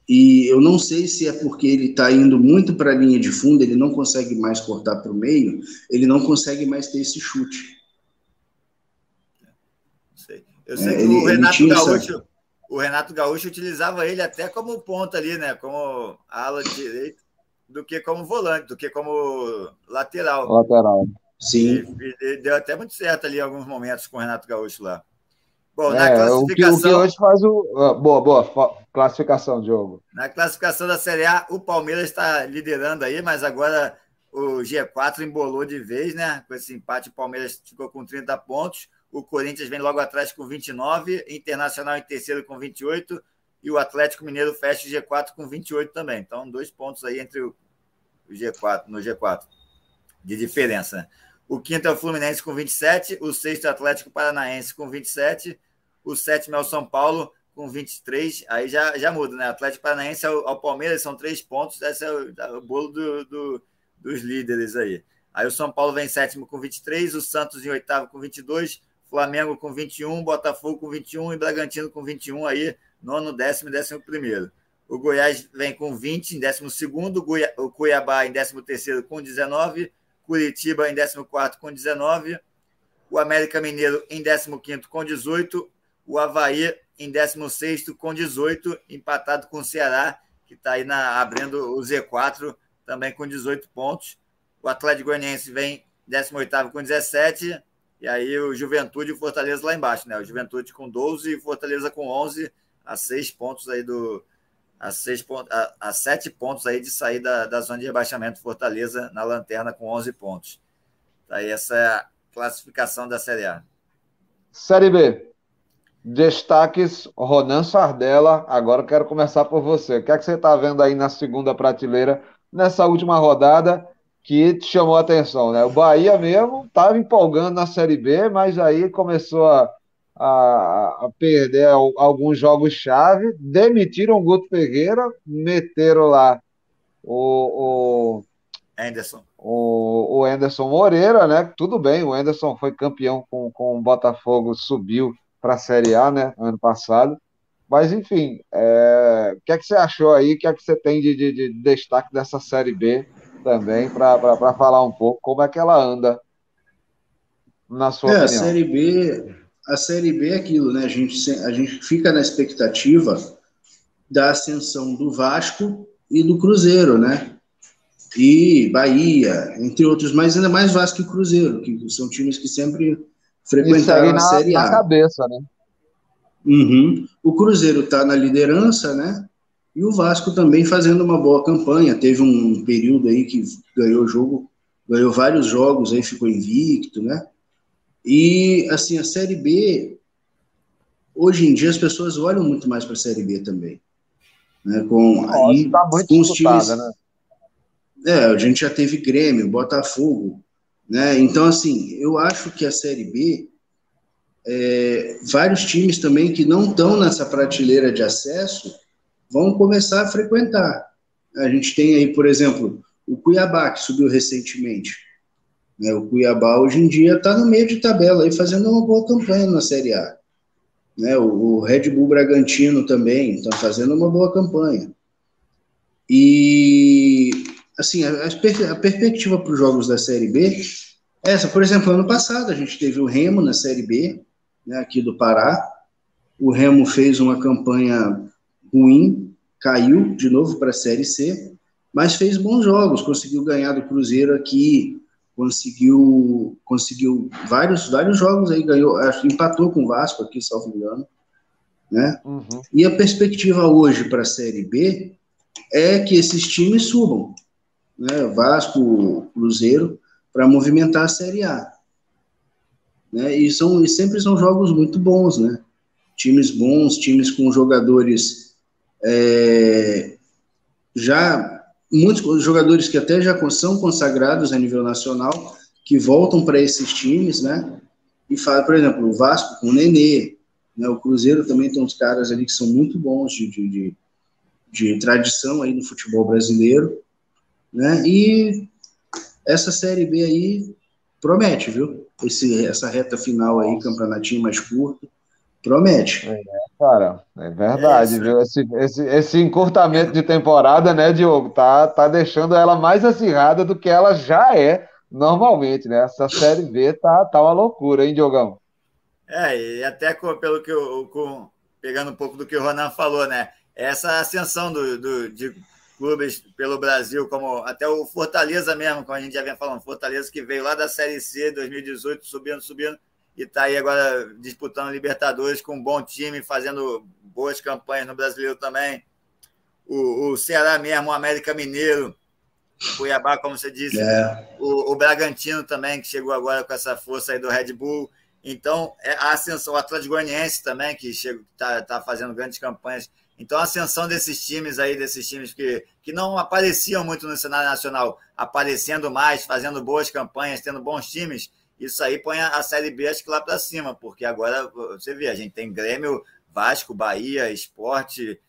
E eu não sei se é porque ele está indo muito para a linha de fundo, ele não consegue mais cortar para o meio, ele não consegue mais ter esse chute. Eu sei é, que ele, o Renato Gaúcho, essa... o Renato Gaúcho utilizava ele até como ponta ali, né? Como ala direita, do que como volante, do que como lateral. Lateral. Sim. E, e deu até muito certo ali em alguns momentos com o Renato Gaúcho lá. Bom, é, na classificação. O que, o que hoje faz o. Uh, boa, boa. Classificação, Diogo. Na classificação da Série A, o Palmeiras está liderando aí, mas agora o G4 embolou de vez, né? Com esse empate, o Palmeiras ficou com 30 pontos. O Corinthians vem logo atrás com 29, Internacional em terceiro com 28 e o Atlético Mineiro fecha o G4 com 28 também. Então, dois pontos aí entre o G4, no G4 de diferença. Né? O quinto é o Fluminense com 27, o sexto é o Atlético Paranaense com 27, o sétimo é o São Paulo com 23, aí já, já muda, né? Atlético Paranaense ao, ao Palmeiras são três pontos, esse é o, é o bolo do, do, dos líderes aí. Aí o São Paulo vem sétimo com 23, o Santos em oitavo com 22, Flamengo com 21, Botafogo com 21 e Bragantino com 21 aí, nono, décimo e décimo primeiro. O Goiás vem com 20 em décimo segundo, o Cuiabá em décimo terceiro com 19, Curitiba em 14 com 19, o América Mineiro em 15 com 18, o Havaí em 16 com 18, empatado com o Ceará, que está aí na, abrindo o Z4 também com 18 pontos. O Atlético Goianiense vem 18 com 17, e aí o Juventude e o Fortaleza lá embaixo, né? O Juventude com 12 e o Fortaleza com 11, a 6 pontos aí do, a, seis pontos, a, a sete pontos aí de sair da, da zona de rebaixamento Fortaleza na lanterna com 11 pontos. Tá aí essa é a classificação da Série A. Série B. Destaques Ronan Sardella. Agora quero começar por você. O que é que você está vendo aí na segunda prateleira nessa última rodada que te chamou a atenção, né? O Bahia mesmo estava empolgando na Série B, mas aí começou a a, a perder alguns jogos-chave, demitiram o Guto Ferreira, meteram lá o, o Anderson. O, o Anderson Moreira, né? Tudo bem, o Anderson foi campeão com, com o Botafogo, subiu para a Série A, né? Ano passado. Mas, enfim, é... o que é que você achou aí? O que é que você tem de, de, de destaque dessa Série B também, para falar um pouco como é que ela anda, na sua é, opinião? A Série B, a Série B é aquilo, né? A gente, a gente fica na expectativa da ascensão do Vasco e do Cruzeiro, né? E Bahia, entre outros, mas ainda mais Vasco e Cruzeiro, que são times que sempre frequentaram a Série A. Na cabeça, né? Uhum. O Cruzeiro está na liderança, né? E o Vasco também fazendo uma boa campanha. Teve um período aí que ganhou jogo, ganhou vários jogos, aí ficou invicto, né? E, assim, a Série B, hoje em dia as pessoas olham muito mais para a Série B também. Né? Com, Nossa, aí, tá com os times. Né? É, a gente já teve Grêmio, Botafogo, né? Então, assim, eu acho que a Série B, é, vários times também que não estão nessa prateleira de acesso vão começar a frequentar. A gente tem aí, por exemplo, o Cuiabá, que subiu recentemente. Né? O Cuiabá, hoje em dia, está no meio de tabela, aí, fazendo uma boa campanha na Série A. Né? O, o Red Bull Bragantino também está fazendo uma boa campanha. E, assim, a, a perspectiva para os jogos da Série B é essa. Por exemplo, ano passado a gente teve o Remo na Série B, né, aqui do Pará. O Remo fez uma campanha ruim, caiu de novo para a Série C, mas fez bons jogos, conseguiu ganhar do Cruzeiro aqui, conseguiu conseguiu vários vários jogos aí ganhou acho, empatou com o Vasco aqui salvo engano né? Uhum. e a perspectiva hoje para a série B é que esses times subam né? Vasco Cruzeiro para movimentar a série A né? E são e sempre são jogos muito bons né? Times bons times com jogadores é, já muitos jogadores que até já são consagrados a nível nacional, que voltam para esses times, né? E fala, por exemplo, o Vasco com o Nenê, né? o Cruzeiro também tem uns caras ali que são muito bons de, de, de, de tradição aí no futebol brasileiro, né? E essa Série B aí promete, viu? Esse, essa reta final aí, campeonatinho mais curto, promete. É, cara, é verdade, é viu? Esse, esse, esse encurtamento de temporada, né, Diogo, tá, tá deixando ela mais acirrada do que ela já é normalmente, né? Essa Série B tá, tá uma loucura, hein, Diogão? É, e até com, pelo que eu, com, pegando um pouco do que o Ronan falou, né? Essa ascensão do, do, de clubes pelo Brasil, como até o Fortaleza mesmo, como a gente já vem falando, Fortaleza que veio lá da Série C 2018, subindo, subindo, e está aí agora disputando Libertadores com um bom time, fazendo boas campanhas no Brasileiro também. O, o Ceará mesmo, o América Mineiro, o Cuiabá, como você disse, é. o, o, Bragantino também, que chegou agora com essa força aí do Red Bull. Então, é a ascensão, o Atlético Goianiense também, que está tá fazendo grandes campanhas. Então, a ascensão desses times aí, desses times que, que não apareciam muito no cenário nacional, aparecendo mais, fazendo boas campanhas, tendo bons times, isso aí põe a Série B acho que lá para cima, porque agora você vê, a gente tem Grêmio, Vasco, Bahia, Esporte,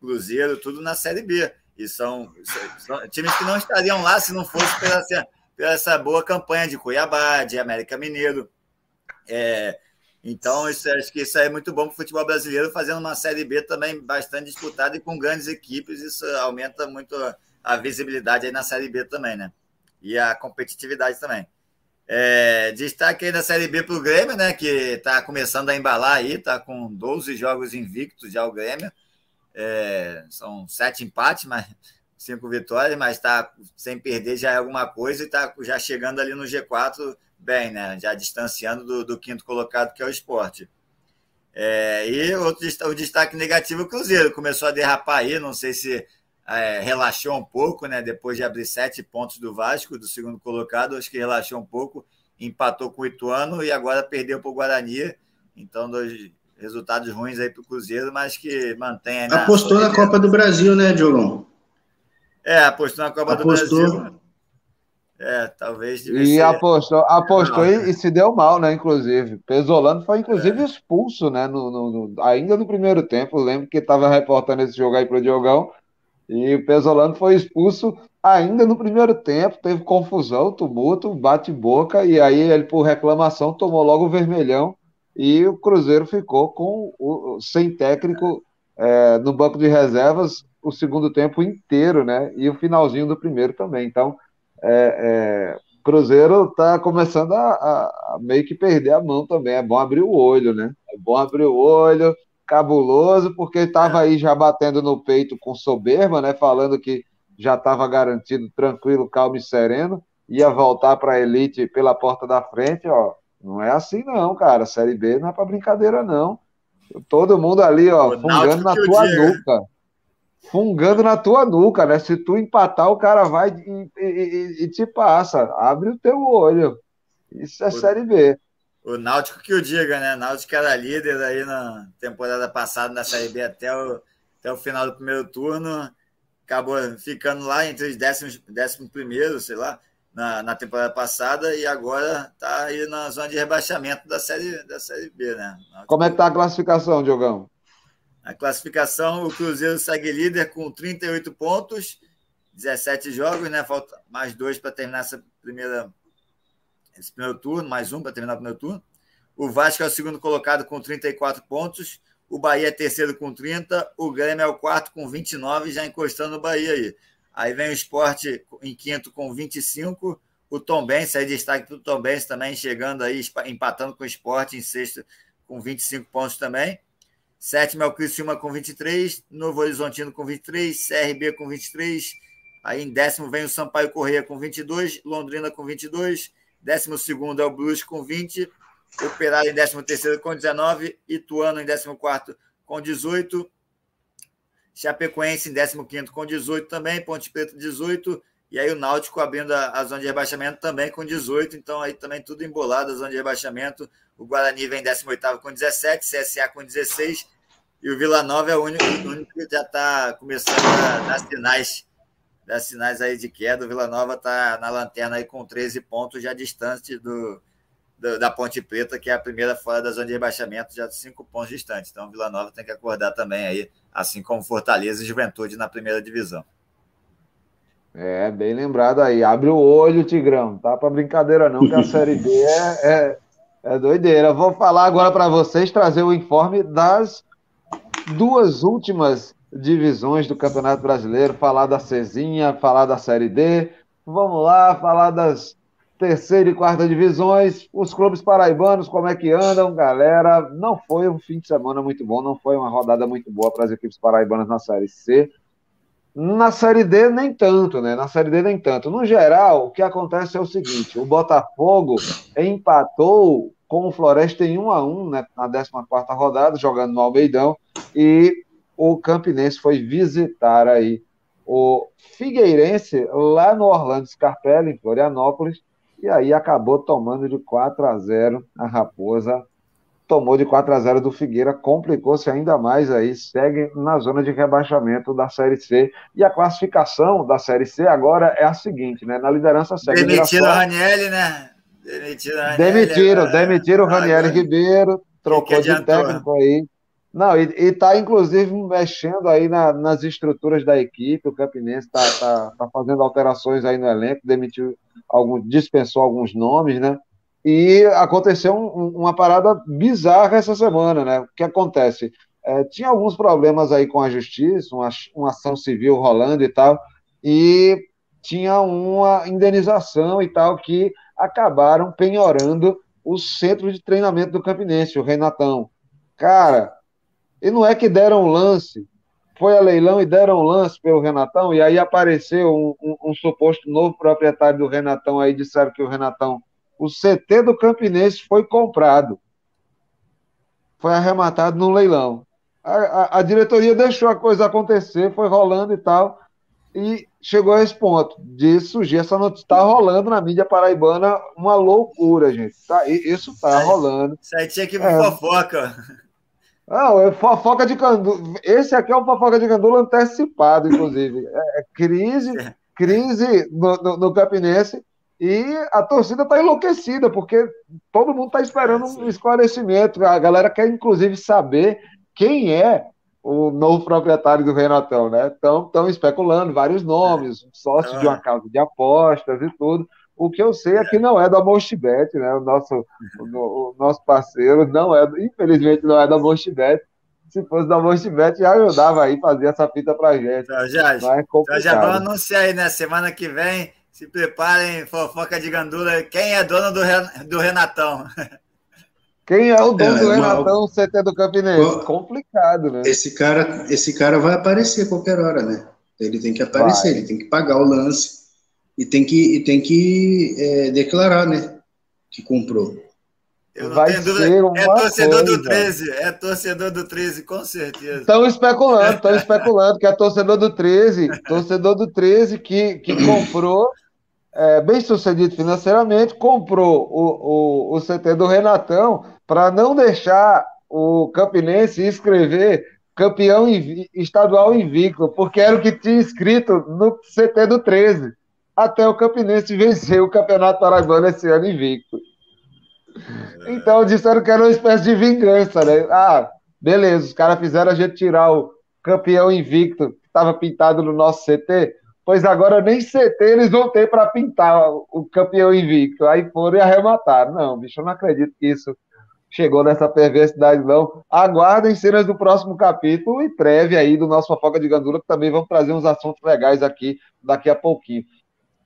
Cruzeiro, tudo na Série B. E são, são times que não estariam lá se não fosse pela, pela essa boa campanha de Cuiabá, de América Mineiro. É, então, isso, acho que isso é muito bom para o futebol brasileiro, fazendo uma Série B também bastante disputada e com grandes equipes. Isso aumenta muito a visibilidade aí na Série B também, né? E a competitividade também. É, destaque aí da Série B para o Grêmio, né? Que está começando a embalar aí, está com 12 jogos invictos já o Grêmio. É, são sete empates, mas cinco vitórias, mas está sem perder já é alguma coisa e está já chegando ali no G4 bem, né? Já distanciando do, do quinto colocado, que é o esporte. É, e outro o destaque negativo, o Cruzeiro começou a derrapar aí, não sei se é, relaxou um pouco, né? Depois de abrir sete pontos do Vasco, do segundo colocado, acho que relaxou um pouco, empatou com o Ituano e agora perdeu para o Guarani. Então, dois resultados ruins aí para o Cruzeiro, mas que mantém. Na apostou na Copa do Brasil, né, Diogão? É, apostou na Copa apostou. do Brasil. É, talvez. E ser... apostou, apostou e, né? e, se deu mal, né? Inclusive. Pesolano foi, inclusive, é. expulso, né? No, no, no, ainda no primeiro tempo. lembro que estava reportando esse jogo aí para o Diogão. E o Pesolano foi expulso ainda no primeiro tempo, teve confusão, tumulto, bate-boca, e aí ele, por reclamação, tomou logo o vermelhão e o Cruzeiro ficou com o, sem técnico é, no banco de reservas o segundo tempo inteiro, né? E o finalzinho do primeiro também. Então, é, é, Cruzeiro está começando a, a, a, meio que perder a mão também. É bom abrir o olho, né? É bom abrir o olho, cabuloso, porque estava aí já batendo no peito com soberba, né? Falando que já estava garantido, tranquilo, calmo e sereno, ia voltar para a elite pela porta da frente, ó. Não é assim não, cara. Série B não é para brincadeira não. Todo mundo ali, ó, fungando na tua nuca. Fungando na tua nuca, né? Se tu empatar, o cara vai e, e, e te passa. Abre o teu olho. Isso é o, Série B. o Náutico que o diga, né? O Náutico era líder aí na temporada passada na Série B até o, até o final do primeiro turno. Acabou ficando lá entre os décimos, décimo primeiro, sei lá, na, na temporada passada e agora está aí na zona de rebaixamento da Série, da série B, né? Como é que tá a classificação, Diogão? A classificação, o Cruzeiro segue líder com 38 pontos, 17 jogos, né? Falta mais dois para terminar essa primeira, esse primeiro turno, mais um para terminar o primeiro turno. O Vasco é o segundo colocado com 34 pontos. O Bahia é terceiro com 30. O Grêmio é o quarto com 29, já encostando o Bahia aí. Aí vem o Esporte em quinto com 25. O Tom Benz, aí destaque para o Tom Benz também, chegando aí, empatando com o Esporte em sexto com 25 pontos também. Sétimo é o Criciúma com 23, Novo Horizontino com 23, CRB com 23. Aí em décimo vem o Sampaio Correia com 22, Londrina com 22. Décimo segundo é o Brusque com 20, Operário em décimo terceiro com 19, Ituano em décimo quarto com 18, Chapecoense em décimo quinto com 18 também, Ponte Preta 18, e aí o Náutico abrindo a, a, zona de rebaixamento também com 18, então aí também tudo embolado a zona de rebaixamento. O Guarani vem em 18 com 17, CSA com 16, e o Vila Nova é o único, o único que já está começando a dar sinais, dar sinais aí de queda. O Vila Nova está na lanterna aí com 13 pontos, já distante do, do, da Ponte Preta, que é a primeira fora da zona de rebaixamento, já 5 pontos distante. Então o Vila Nova tem que acordar também aí, assim como Fortaleza e Juventude na primeira divisão. É, bem lembrado aí. Abre o olho, Tigrão. Tá para brincadeira não, que a Série B é, é, é doideira. Vou falar agora para vocês, trazer o informe das duas últimas divisões do Campeonato Brasileiro, falar da Cezinha, falar da Série D. Vamos lá, falar das terceira e quarta divisões, os clubes paraibanos, como é que andam, galera? Não foi um fim de semana muito bom, não foi uma rodada muito boa para as equipes paraibanas na Série C. Na Série D, nem tanto, né? Na Série D, nem tanto. No geral, o que acontece é o seguinte: o Botafogo empatou com o Floresta em 1 a 1 né, na 14 rodada, jogando no Almeidão, e o Campinense foi visitar aí o Figueirense lá no Orlando Scarpelli, em Florianópolis, e aí acabou tomando de 4 a 0 a Raposa tomou de 4 a 0 do Figueira, complicou-se ainda mais aí, segue na zona de rebaixamento da Série C. E a classificação da Série C agora é a seguinte, né? Na liderança segue Demitiram o Ranielli, né? Demitiram. Demitiram, demitiram o Ranielli Ribeiro, trocou de técnico aí. Não, e, está inclusive mexendo aí na, nas estruturas da equipe, o Campinense está tá, tá fazendo alterações aí no elenco, demitiu algum, dispensou alguns nomes, né? E aconteceu um, uma parada bizarra essa semana, né? O que acontece? É, tinha alguns problemas aí com a justiça, uma, uma ação civil rolando e tal, e tinha uma indenização e tal que acabaram penhorando o centro de treinamento do Campinense, o Renatão. Cara, e não é que deram lance, foi a leilão e deram lance pelo Renatão, e aí apareceu um, um, um suposto novo proprietário do Renatão, aí disseram que o Renatão o CT do Campinense foi comprado. Foi arrematado no leilão. A, a, a, diretoria deixou a coisa acontecer, foi rolando e tal, e chegou a esse ponto de surgir essa notícia. Está rolando na mídia paraibana uma loucura, gente. Tá, isso está rolando. Isso aí tinha que é. fofoca. Não, é fofoca de candula. Esse aqui é um fofoca de candula antecipado, inclusive. É, é crise, crise no, no, no Campinense e a torcida está enlouquecida, porque todo mundo está esperando um esclarecimento. A galera quer, inclusive, saber quem é o novo proprietário do Renatão, né? Estão especulando vários nomes, sócio de uma casa de apostas e tudo. O que eu sei é que não é da Mostibet, né? O nosso, o, o, nosso parceiro não é, infelizmente, não é da Mostibet. Se fosse da Mostibet, já ajudava aí a fazer essa fita pra gente. Então, já, é então já vamos anunciar aí, né? Semana que vem se preparem, fofoca de gandula. Quem é dono do, do Renatão? Quem é o dono é, do Renatão, uma... CT do Campinense? Complicado, né? Esse cara, esse cara vai aparecer a qualquer hora, né? Ele tem que aparecer, vai. ele tem que pagar o lance e tem que, e tem que é, declarar, né? Que comprou. Eu vai tenho dúvida. É torcedor coisa. do 13, é torcedor do 13, com certeza. Estão especulando, estão especulando que é torcedor do 13, torcedor do 13 que, que comprou é, bem sucedido financeiramente, comprou o, o, o CT do Renatão para não deixar o Campinense escrever campeão estadual invicto, porque era o que tinha escrito no CT do 13, até o Campinense vencer o Campeonato Paraibano esse ano invicto. Então disseram que era uma espécie de vingança, né? Ah, beleza, os caras fizeram a gente tirar o campeão invicto que estava pintado no nosso CT, pois agora nem CT eles vão ter para pintar o campeão invicto. Aí foram e arremataram. Não, bicho, eu não acredito que isso chegou nessa perversidade, não. Aguardem cenas do próximo capítulo e prévia aí do nosso Fofoca de Gandula, que também vamos trazer uns assuntos legais aqui daqui a pouquinho.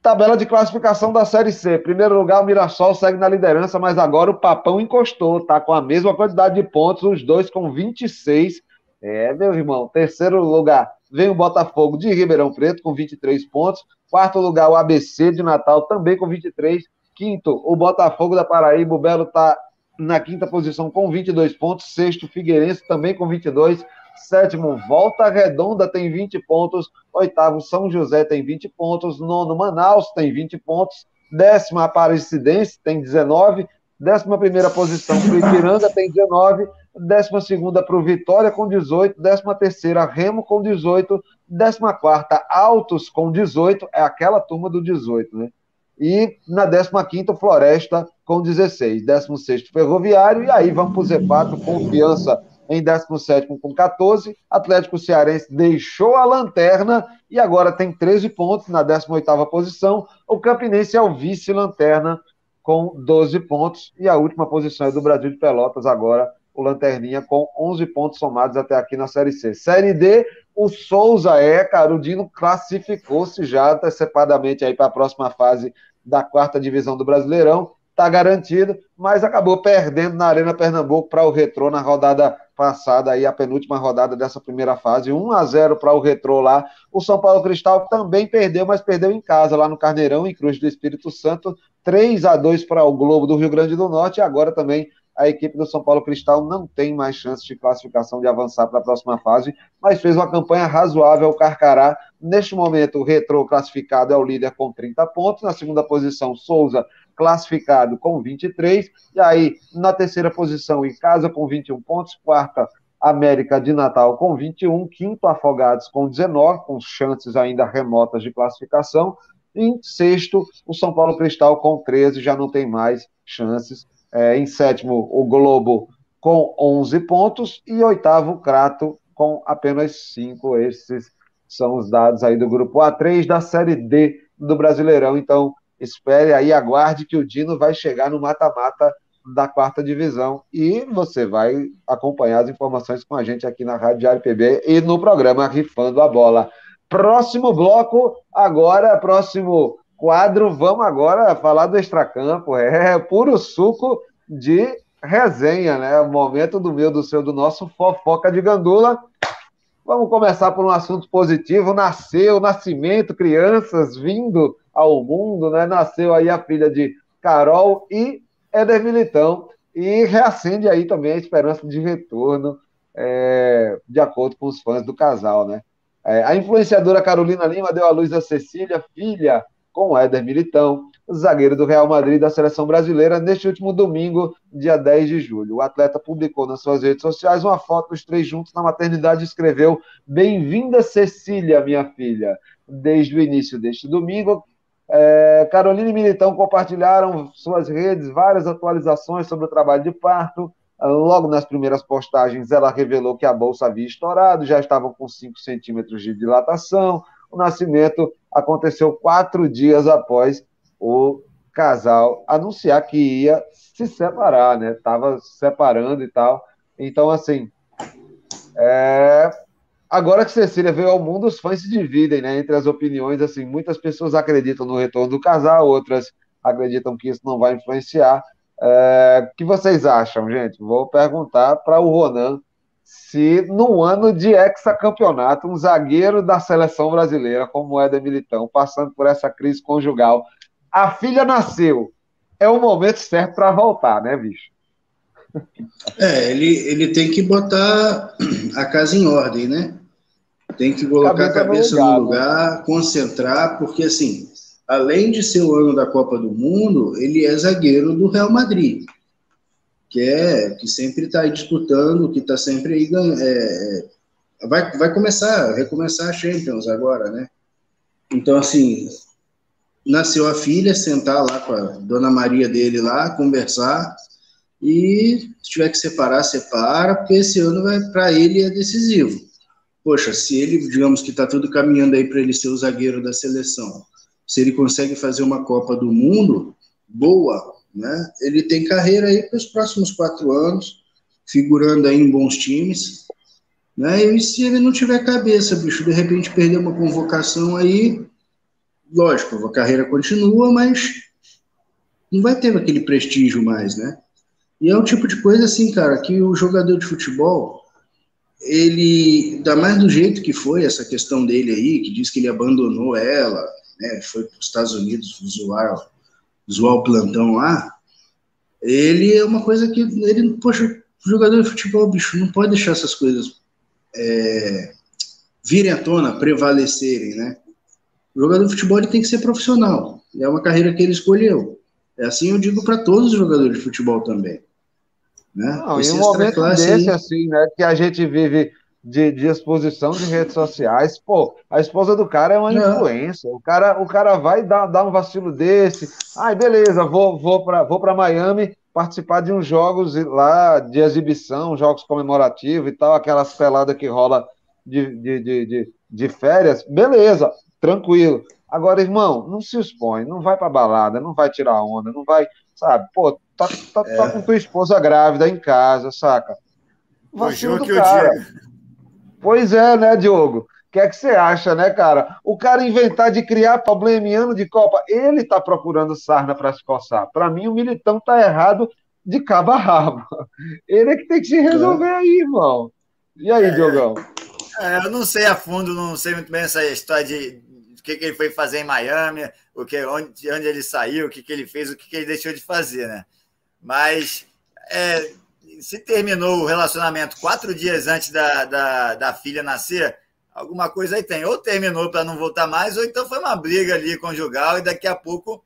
Tabela de classificação da Série C. Primeiro lugar, o Mirassol segue na liderança, mas agora o Papão encostou, tá com a mesma quantidade de pontos, os dois com 26. É, meu irmão. Terceiro lugar, vem o Botafogo de Ribeirão Preto com 23 pontos. Quarto lugar, o ABC de Natal também com 23. Quinto, o Botafogo da Paraíba. O Belo tá na quinta posição com 22 pontos. Sexto, Figueirense também com 22. Sétimo, Volta Redonda tem 20 pontos. Oitavo, São José tem 20 pontos. Nono, Manaus tem 20 pontos. Décima, Aparecidense tem 19. Décima primeira posição, o Ipiranga tem 19. Décima segunda para o Vitória com 18. Décima terceira, Remo com 18. Décima quarta, Altos com 18. É aquela turma do 18, né? E na 15 Floresta com 16. 16 Ferroviário, e aí vamos para o Z4, Confiança em 17 com 14. Atlético Cearense deixou a lanterna e agora tem 13 pontos na 18 posição. O Campinense é o vice-lanterna com 12 pontos. E a última posição é do Brasil de Pelotas, agora o Lanterninha com 11 pontos somados até aqui na Série C. Série D, o Souza é, cara, o Dino classificou-se já antecipadamente aí para a próxima fase da quarta divisão do Brasileirão está garantido, mas acabou perdendo na Arena Pernambuco para o Retrô na rodada passada, aí a penúltima rodada dessa primeira fase, 1 a 0 para o Retrô lá. O São Paulo Cristal também perdeu, mas perdeu em casa, lá no Carneirão, em Cruz do Espírito Santo, 3 a 2 para o Globo do Rio Grande do Norte, e agora também a equipe do São Paulo Cristal não tem mais chance de classificação de avançar para a próxima fase, mas fez uma campanha razoável o Carcará. Neste momento, o Retrô classificado é o líder com 30 pontos. Na segunda posição, Souza classificado com 23. E aí, na terceira posição, em casa com 21 pontos. Quarta, América de Natal com 21. Quinto, Afogados com 19, com chances ainda remotas de classificação. Em sexto, o São Paulo Cristal com 13, já não tem mais chances. É, em sétimo, o Globo com 11 pontos. E oitavo, Crato com apenas 5. Esses são os dados aí do grupo A3 da Série D do Brasileirão. Então, espere aí, aguarde que o Dino vai chegar no mata-mata da quarta divisão e você vai acompanhar as informações com a gente aqui na Rádio Diário PB e no programa Rifando a Bola. Próximo bloco, agora, próximo quadro, vamos agora falar do extracampo. É puro suco de resenha, né? O momento do meu, do seu, do nosso fofoca de gandula. Vamos começar por um assunto positivo. Nasceu, nascimento, crianças vindo ao mundo, né? Nasceu aí a filha de Carol e Éder Militão, e reacende aí também a esperança de retorno, é, de acordo com os fãs do casal, né? É, a influenciadora Carolina Lima deu à luz a Cecília, filha com Éder Militão, zagueiro do Real Madrid da seleção brasileira, neste último domingo, dia 10 de julho. O atleta publicou nas suas redes sociais uma foto dos três juntos na maternidade e escreveu: Bem-vinda, Cecília, minha filha. Desde o início deste domingo, é, Carolina e Militão compartilharam suas redes várias atualizações sobre o trabalho de parto. Logo nas primeiras postagens, ela revelou que a bolsa havia estourado, já estavam com 5 centímetros de dilatação. O nascimento aconteceu quatro dias após o casal anunciar que ia se separar, né? Estava se separando e tal. Então, assim, é, Agora que Cecília veio ao mundo, os fãs se dividem né, entre as opiniões. Assim, muitas pessoas acreditam no retorno do casal, outras acreditam que isso não vai influenciar. É, o que vocês acham, gente? Vou perguntar para o Ronan se no ano de hexacampeonato, um zagueiro da seleção brasileira, como é da Militão, passando por essa crise conjugal, a filha nasceu, é o momento certo para voltar, né, bicho? É, ele, ele tem que botar a casa em ordem, né? Tem que colocar cabeça a cabeça no lugar, no lugar concentrar, porque assim, além de ser o ano da Copa do Mundo, ele é zagueiro do Real Madrid, que é que sempre está disputando, que está sempre aí ganhando. É, é, vai, vai começar, recomeçar a Champions agora, né? Então, assim, nasceu a filha, sentar lá com a dona Maria dele lá, conversar, e se tiver que separar, separa, porque esse ano vai para ele é decisivo. Poxa, se ele, digamos que está tudo caminhando aí para ele ser o zagueiro da seleção, se ele consegue fazer uma Copa do Mundo boa, né? Ele tem carreira aí para os próximos quatro anos, figurando aí em bons times, né? E se ele não tiver cabeça, bicho, de repente perder uma convocação aí, lógico, a carreira continua, mas não vai ter aquele prestígio mais, né? E é o tipo de coisa assim, cara, que o jogador de futebol, ele, ainda mais do jeito que foi essa questão dele aí, que diz que ele abandonou ela, né, foi para os Estados Unidos zoar, zoar o plantão lá, ele é uma coisa que, ele, poxa, jogador de futebol, bicho, não pode deixar essas coisas é, virem à tona, prevalecerem, né? O jogador de futebol ele tem que ser profissional, é uma carreira que ele escolheu. É assim eu digo para todos os jogadores de futebol também. Né? Não, em um momento desse, aí... assim, né, que a gente vive de, de, exposição de redes sociais, pô, a esposa do cara é uma Não. influência. O cara, o cara vai dar, dar um vacilo desse. Ai, beleza, vou, vou para vou Miami participar de uns jogos lá de exibição, jogos comemorativos e tal, aquelas peladas que rola de, de, de, de, de férias. Beleza, tranquilo. Agora, irmão, não se expõe, não vai pra balada, não vai tirar onda, não vai, sabe? Pô, tá, tá, tá é. tá com tua esposa grávida em casa, saca? Vacilo do cara. Pois é, né, Diogo? O que é que você acha, né, cara? O cara inventar de criar problema em ano de Copa, ele tá procurando sarna para se coçar. Para mim, o Militão tá errado de cabo a rabo. Ele é que tem que se resolver é. aí, irmão. E aí, é, Diogão? É, eu não sei a fundo, não sei muito bem essa história de, o que, que ele foi fazer em Miami, o que, onde, onde ele saiu, o que, que ele fez, o que, que ele deixou de fazer, né? Mas é, se terminou o relacionamento quatro dias antes da, da, da filha nascer, alguma coisa aí tem. Ou terminou para não voltar mais, ou então foi uma briga ali conjugal e daqui a pouco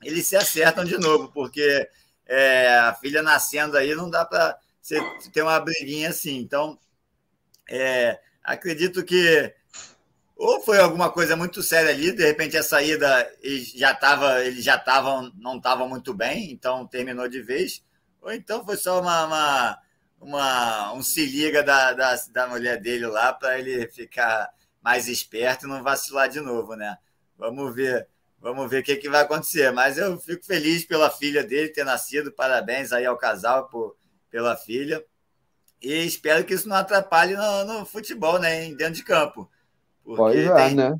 eles se acertam de novo, porque é, a filha nascendo aí não dá para ter uma briguinha assim. Então, é, acredito que ou foi alguma coisa muito séria ali, de repente a saída ele já estava, ele já estavam, não estava muito bem, então terminou de vez, ou então foi só uma, uma, uma um se liga da, da, da mulher dele lá para ele ficar mais esperto e não vacilar de novo, né? Vamos ver, vamos ver o que, que vai acontecer. Mas eu fico feliz pela filha dele ter nascido, parabéns aí ao casal por, pela filha. E espero que isso não atrapalhe no, no futebol, né? Dentro de campo porque Pode ir, tem, né?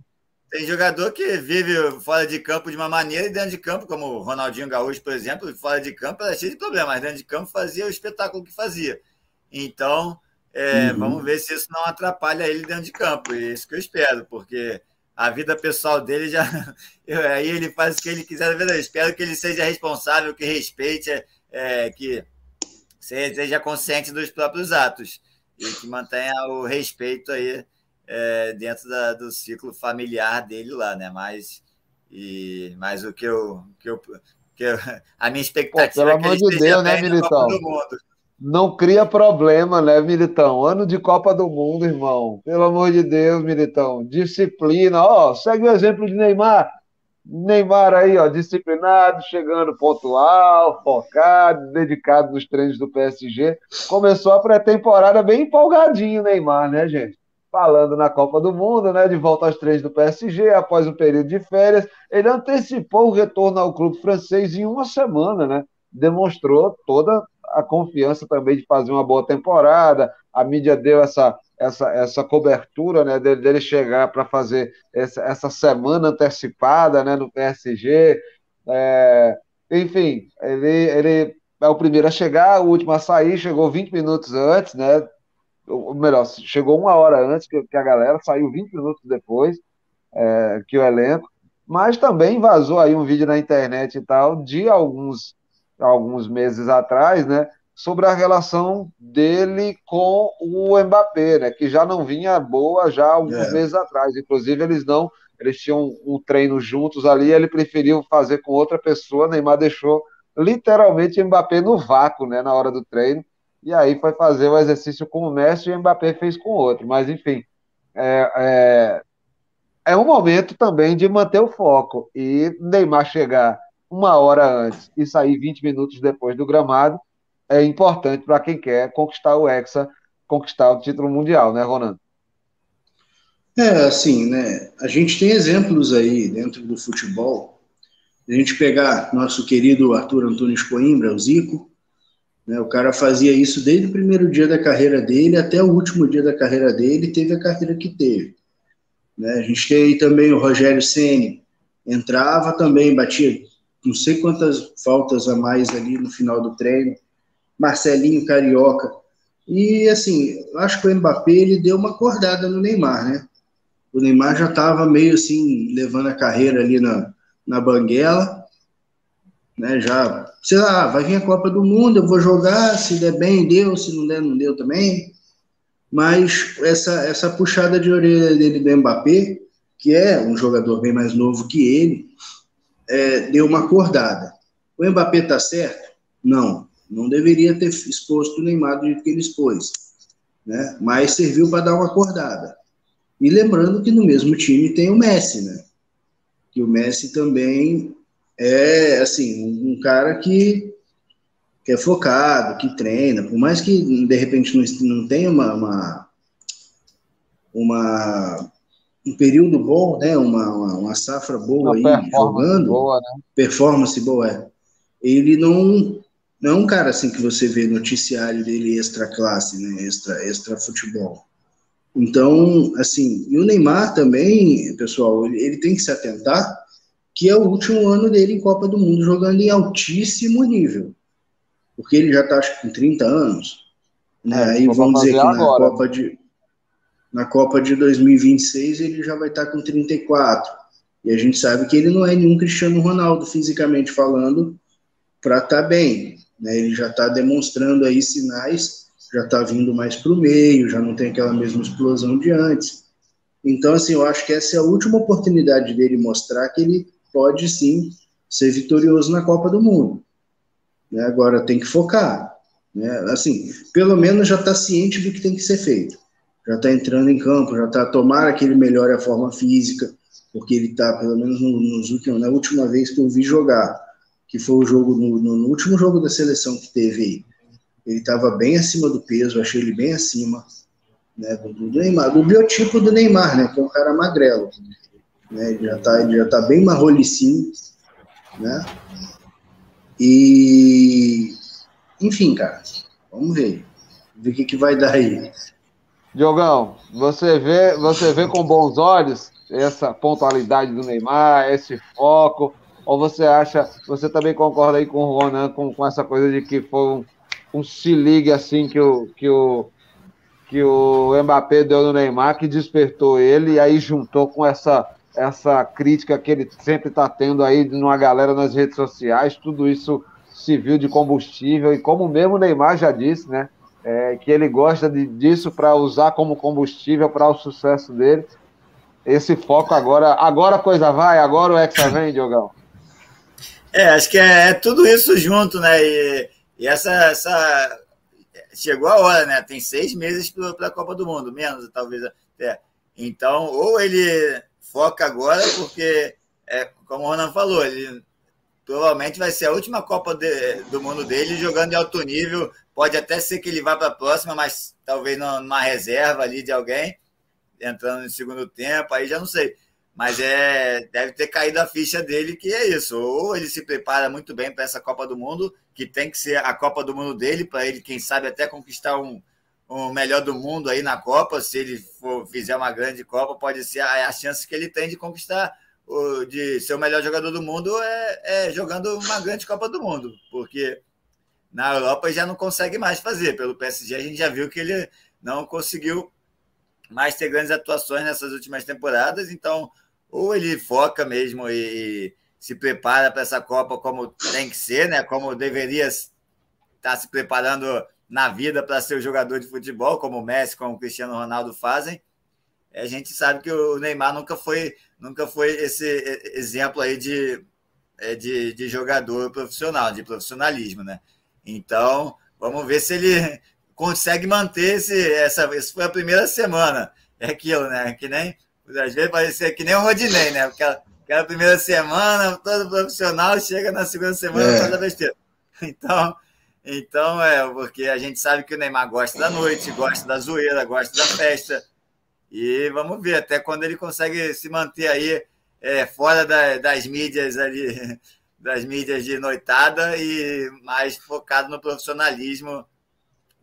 Tem jogador que vive fora de campo de uma maneira e dentro de campo, como o Ronaldinho Gaúcho, por exemplo, fora de campo era cheio de problemas, mas dentro de campo fazia o espetáculo que fazia. Então, é, uhum. vamos ver se isso não atrapalha ele dentro de campo. E é isso que eu espero, porque a vida pessoal dele já. aí ele faz o que ele quiser Eu espero que ele seja responsável, que respeite, é, que seja consciente dos próprios atos e que mantenha o respeito aí é, dentro da, do ciclo familiar dele lá, né? Mas, e, mas o que eu, que eu, que eu a minha expectativa Pô, pelo é que amor de Deus, né, Militão? Não cria problema, né, Militão? Ano de Copa do Mundo, irmão. Pelo amor de Deus, Militão. Disciplina. Ó, segue o exemplo de Neymar. Neymar aí, ó, disciplinado, chegando pontual, focado, dedicado nos treinos do PSG. Começou a pré-temporada bem empolgadinho, Neymar, né, gente? Falando na Copa do Mundo, né, de volta aos treinos do PSG, após um período de férias, ele antecipou o retorno ao clube francês em uma semana, né? Demonstrou toda a confiança também de fazer uma boa temporada. A mídia deu essa essa, essa cobertura, né, dele, dele chegar para fazer essa, essa semana antecipada, né, no PSG. É, enfim, ele, ele é o primeiro a chegar, o último a sair, chegou 20 minutos antes, né? Ou melhor, chegou uma hora antes que, que a galera, saiu 20 minutos depois é, que o elenco, mas também vazou aí um vídeo na internet e tal de alguns, alguns meses atrás, né, sobre a relação dele com o Mbappé, né, que já não vinha boa já alguns é. meses atrás, inclusive eles não eles tinham um treino juntos ali, ele preferiu fazer com outra pessoa, Neymar deixou literalmente Mbappé no vácuo, né, na hora do treino, e aí foi fazer o exercício com o Messi e o Mbappé fez com o outro, mas enfim, é, é, é um momento também de manter o foco, e Neymar chegar uma hora antes e sair 20 minutos depois do gramado é importante para quem quer conquistar o Hexa, conquistar o título mundial, né, Ronan? É, assim, né? A gente tem exemplos aí dentro do futebol. A gente pegar nosso querido Arthur Antunes Coimbra, o Zico, né? O cara fazia isso desde o primeiro dia da carreira dele até o último dia da carreira dele, teve a carreira que teve. Né? A gente tem aí também o Rogério Ceni, entrava também, batia não sei quantas faltas a mais ali no final do treino. Marcelinho Carioca. E assim, acho que o Mbappé ele deu uma acordada no Neymar, né? O Neymar já estava meio assim, levando a carreira ali na, na banguela, né? Já, sei lá, vai vir a Copa do Mundo, eu vou jogar, se der bem, deu, se não der, não deu também. Mas essa, essa puxada de orelha dele do Mbappé, que é um jogador bem mais novo que ele, é, deu uma acordada. O Mbappé tá certo? Não, não deveria ter exposto o Neymar do jeito que ele expôs, né? Mas serviu para dar uma acordada. E lembrando que no mesmo time tem o Messi, né? Que o Messi também é, assim, um, cara que, que é focado, que treina, por mais que de repente não, não tenha uma, uma, uma um período bom, né? Uma, uma, uma safra boa uma aí jogando, boa, né? performance boa, é. Ele não não é um cara assim que você vê noticiário dele extra classe, né? Extra extra futebol. Então, assim, e o Neymar também, pessoal, ele, ele tem que se atentar que é o último ano dele em Copa do Mundo jogando em altíssimo nível. Porque ele já está acho com 30 anos. Né? É, Aí vamos dizer que na agora. Copa de na Copa de 2026 ele já vai estar tá com 34. E a gente sabe que ele não é nenhum Cristiano Ronaldo fisicamente falando para estar tá bem. Né? Ele já está demonstrando aí sinais já está vindo mais para o meio, já não tem aquela mesma explosão de antes. Então, assim, eu acho que essa é a última oportunidade dele mostrar que ele pode sim ser vitorioso na Copa do Mundo. Né? Agora tem que focar. Né? Assim, pelo menos já está ciente do que tem que ser feito. Já está entrando em campo, já está. Tomara que ele melhore a forma física, porque ele está, pelo menos nos últimos, na última vez que eu vi jogar, que foi o jogo no, no último jogo da seleção que teve aí ele estava bem acima do peso, achei ele bem acima né, do, do, Neymar, do biotipo do Neymar, né, que é um cara magrelo. Né, ele já está já tá bem marrolicinho, né? E, enfim, cara, vamos ver. Ver o que, que vai dar aí. Diogão, você vê, você vê com bons olhos essa pontualidade do Neymar, esse foco, ou você acha, você também concorda aí com o Ronan com, com essa coisa de que foi um, um se ligue assim que o, que o, que o Mbappé deu no Neymar, que despertou ele e aí juntou com essa, essa crítica que ele sempre está tendo aí de uma galera nas redes sociais, tudo isso civil de combustível, e como mesmo o Neymar já disse, né? É, que ele gosta de, disso para usar como combustível para o sucesso dele. Esse foco agora, agora a coisa vai, agora o Hexa vem, Diogão. É, acho que é, é tudo isso junto, né? E e essa, essa chegou a hora, né? Tem seis meses para a Copa do Mundo, menos talvez até. Então, ou ele foca agora, porque, é, como o Ronan falou, ele provavelmente vai ser a última Copa de, do Mundo dele jogando em alto nível. Pode até ser que ele vá para a próxima, mas talvez numa reserva ali de alguém, entrando no segundo tempo, aí já não sei. Mas é, deve ter caído a ficha dele que é isso. Ou ele se prepara muito bem para essa Copa do Mundo, que tem que ser a Copa do Mundo dele, para ele, quem sabe, até conquistar um, um melhor do mundo aí na Copa. Se ele for, fizer uma grande Copa, pode ser a, a chance que ele tem de conquistar, o, de ser o melhor jogador do mundo é, é jogando uma grande Copa do Mundo. Porque na Europa já não consegue mais fazer. Pelo PSG a gente já viu que ele não conseguiu mais ter grandes atuações nessas últimas temporadas, então ou ele foca mesmo e se prepara para essa Copa como tem que ser, né? Como deveria estar se preparando na vida para ser o jogador de futebol, como o Messi, como o Cristiano Ronaldo fazem. a gente sabe que o Neymar nunca foi, nunca foi esse exemplo aí de, é, de, de jogador profissional, de profissionalismo, né? Então, vamos ver se ele consegue manter esse, essa. Essa foi a primeira semana. É aquilo, né? Que nem. Às vezes parecia que nem o Rodinei, né? Aquela, aquela primeira semana, todo profissional, chega na segunda semana é. faz a besteira. Então, então, é, porque a gente sabe que o Neymar gosta da noite, gosta da zoeira, gosta da festa. E vamos ver até quando ele consegue se manter aí é, fora da, das mídias ali, das mídias de noitada e mais focado no profissionalismo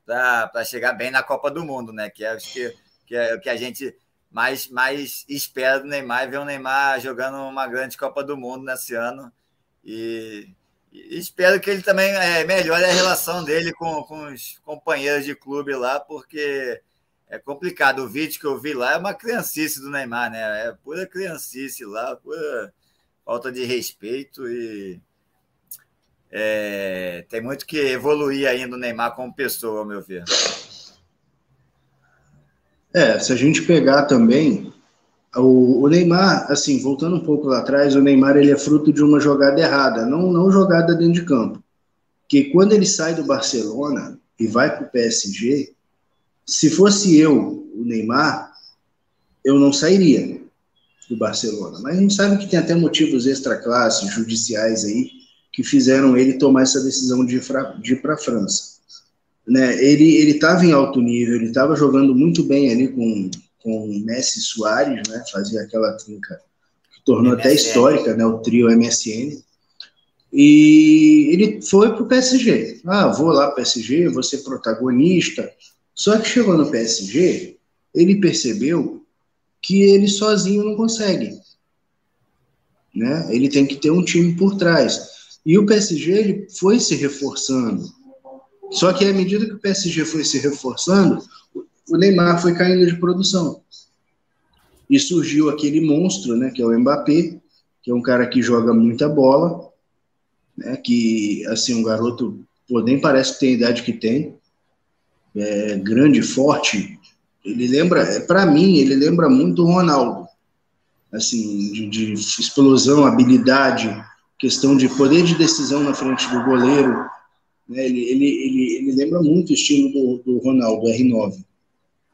para chegar bem na Copa do Mundo, né? Que é, que, que é o que a gente mais, mais espera do Neymar, ver o Neymar jogando uma grande Copa do Mundo nesse ano. E espero que ele também é, melhore a relação dele com, com os companheiros de clube lá, porque é complicado. O vídeo que eu vi lá é uma criancice do Neymar, né? É pura criancice lá, pura falta de respeito e é, tem muito que evoluir ainda o Neymar como pessoa, ao meu ver. É, se a gente pegar também o, o, Neymar, assim, voltando um pouco lá atrás, o Neymar ele é fruto de uma jogada errada, não, não jogada dentro de campo. Que quando ele sai do Barcelona e vai para o PSG, se fosse eu, o Neymar, eu não sairia do Barcelona. Mas a gente sabe que tem até motivos extra-classe, judiciais aí, que fizeram ele tomar essa decisão de ir para a França. Né? Ele estava em alto nível, ele estava jogando muito bem ali com, com Messi e Soares, né? fazia aquela trinca que tornou MSN. até histórica, né? o trio MSN. E ele foi para o PSG. Ah, vou lá para o PSG, vou ser protagonista. Só que chegou no PSG, ele percebeu que ele sozinho não consegue. Né? Ele tem que ter um time por trás. E o PSG ele foi se reforçando. Só que à medida que o PSG foi se reforçando, o Neymar foi caindo de produção. E surgiu aquele monstro, né, que é o Mbappé, que é um cara que joga muita bola, né, que assim um garoto, pô, nem parece que tem a idade que tem, é grande, forte. Ele lembra, para mim, ele lembra muito o Ronaldo, assim, de, de explosão, habilidade, questão de poder de decisão na frente do goleiro. Né? Ele, ele, ele, ele lembra muito o estilo do, do Ronaldo, R9.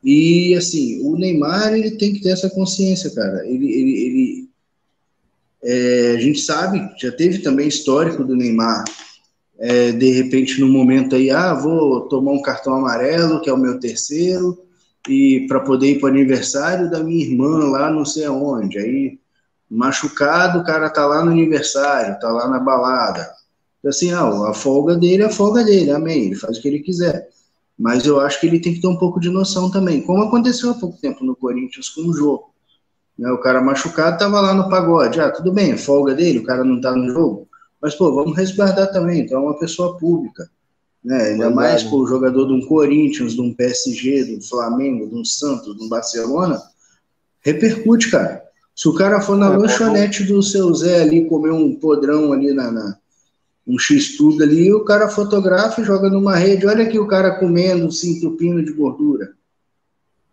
E, assim, o Neymar, ele tem que ter essa consciência, cara. Ele, ele, ele é, a gente sabe, já teve também histórico do Neymar, é, de repente, no momento aí, ah, vou tomar um cartão amarelo, que é o meu terceiro, e para poder ir para o aniversário da minha irmã lá não sei aonde. Aí machucado, o cara tá lá no aniversário, tá lá na balada. Assim, ah, a folga dele é a folga dele, amém, ele faz o que ele quiser. Mas eu acho que ele tem que ter um pouco de noção também, como aconteceu há pouco tempo no Corinthians com o jogo. Né, o cara machucado tava lá no pagode, ah, tudo bem, folga dele, o cara não tá no jogo, mas, pô, vamos resguardar também, então é uma pessoa pública. Né? Ainda mais o jogador de um Corinthians, de um PSG, de um Flamengo, de um Santos, de um Barcelona, repercute, cara. Se o cara for na é, lanchonete do seu Zé ali, comer um podrão ali na, na um X-tudo ali, o cara fotografa e joga numa rede. Olha aqui o cara comendo, se entupindo de gordura.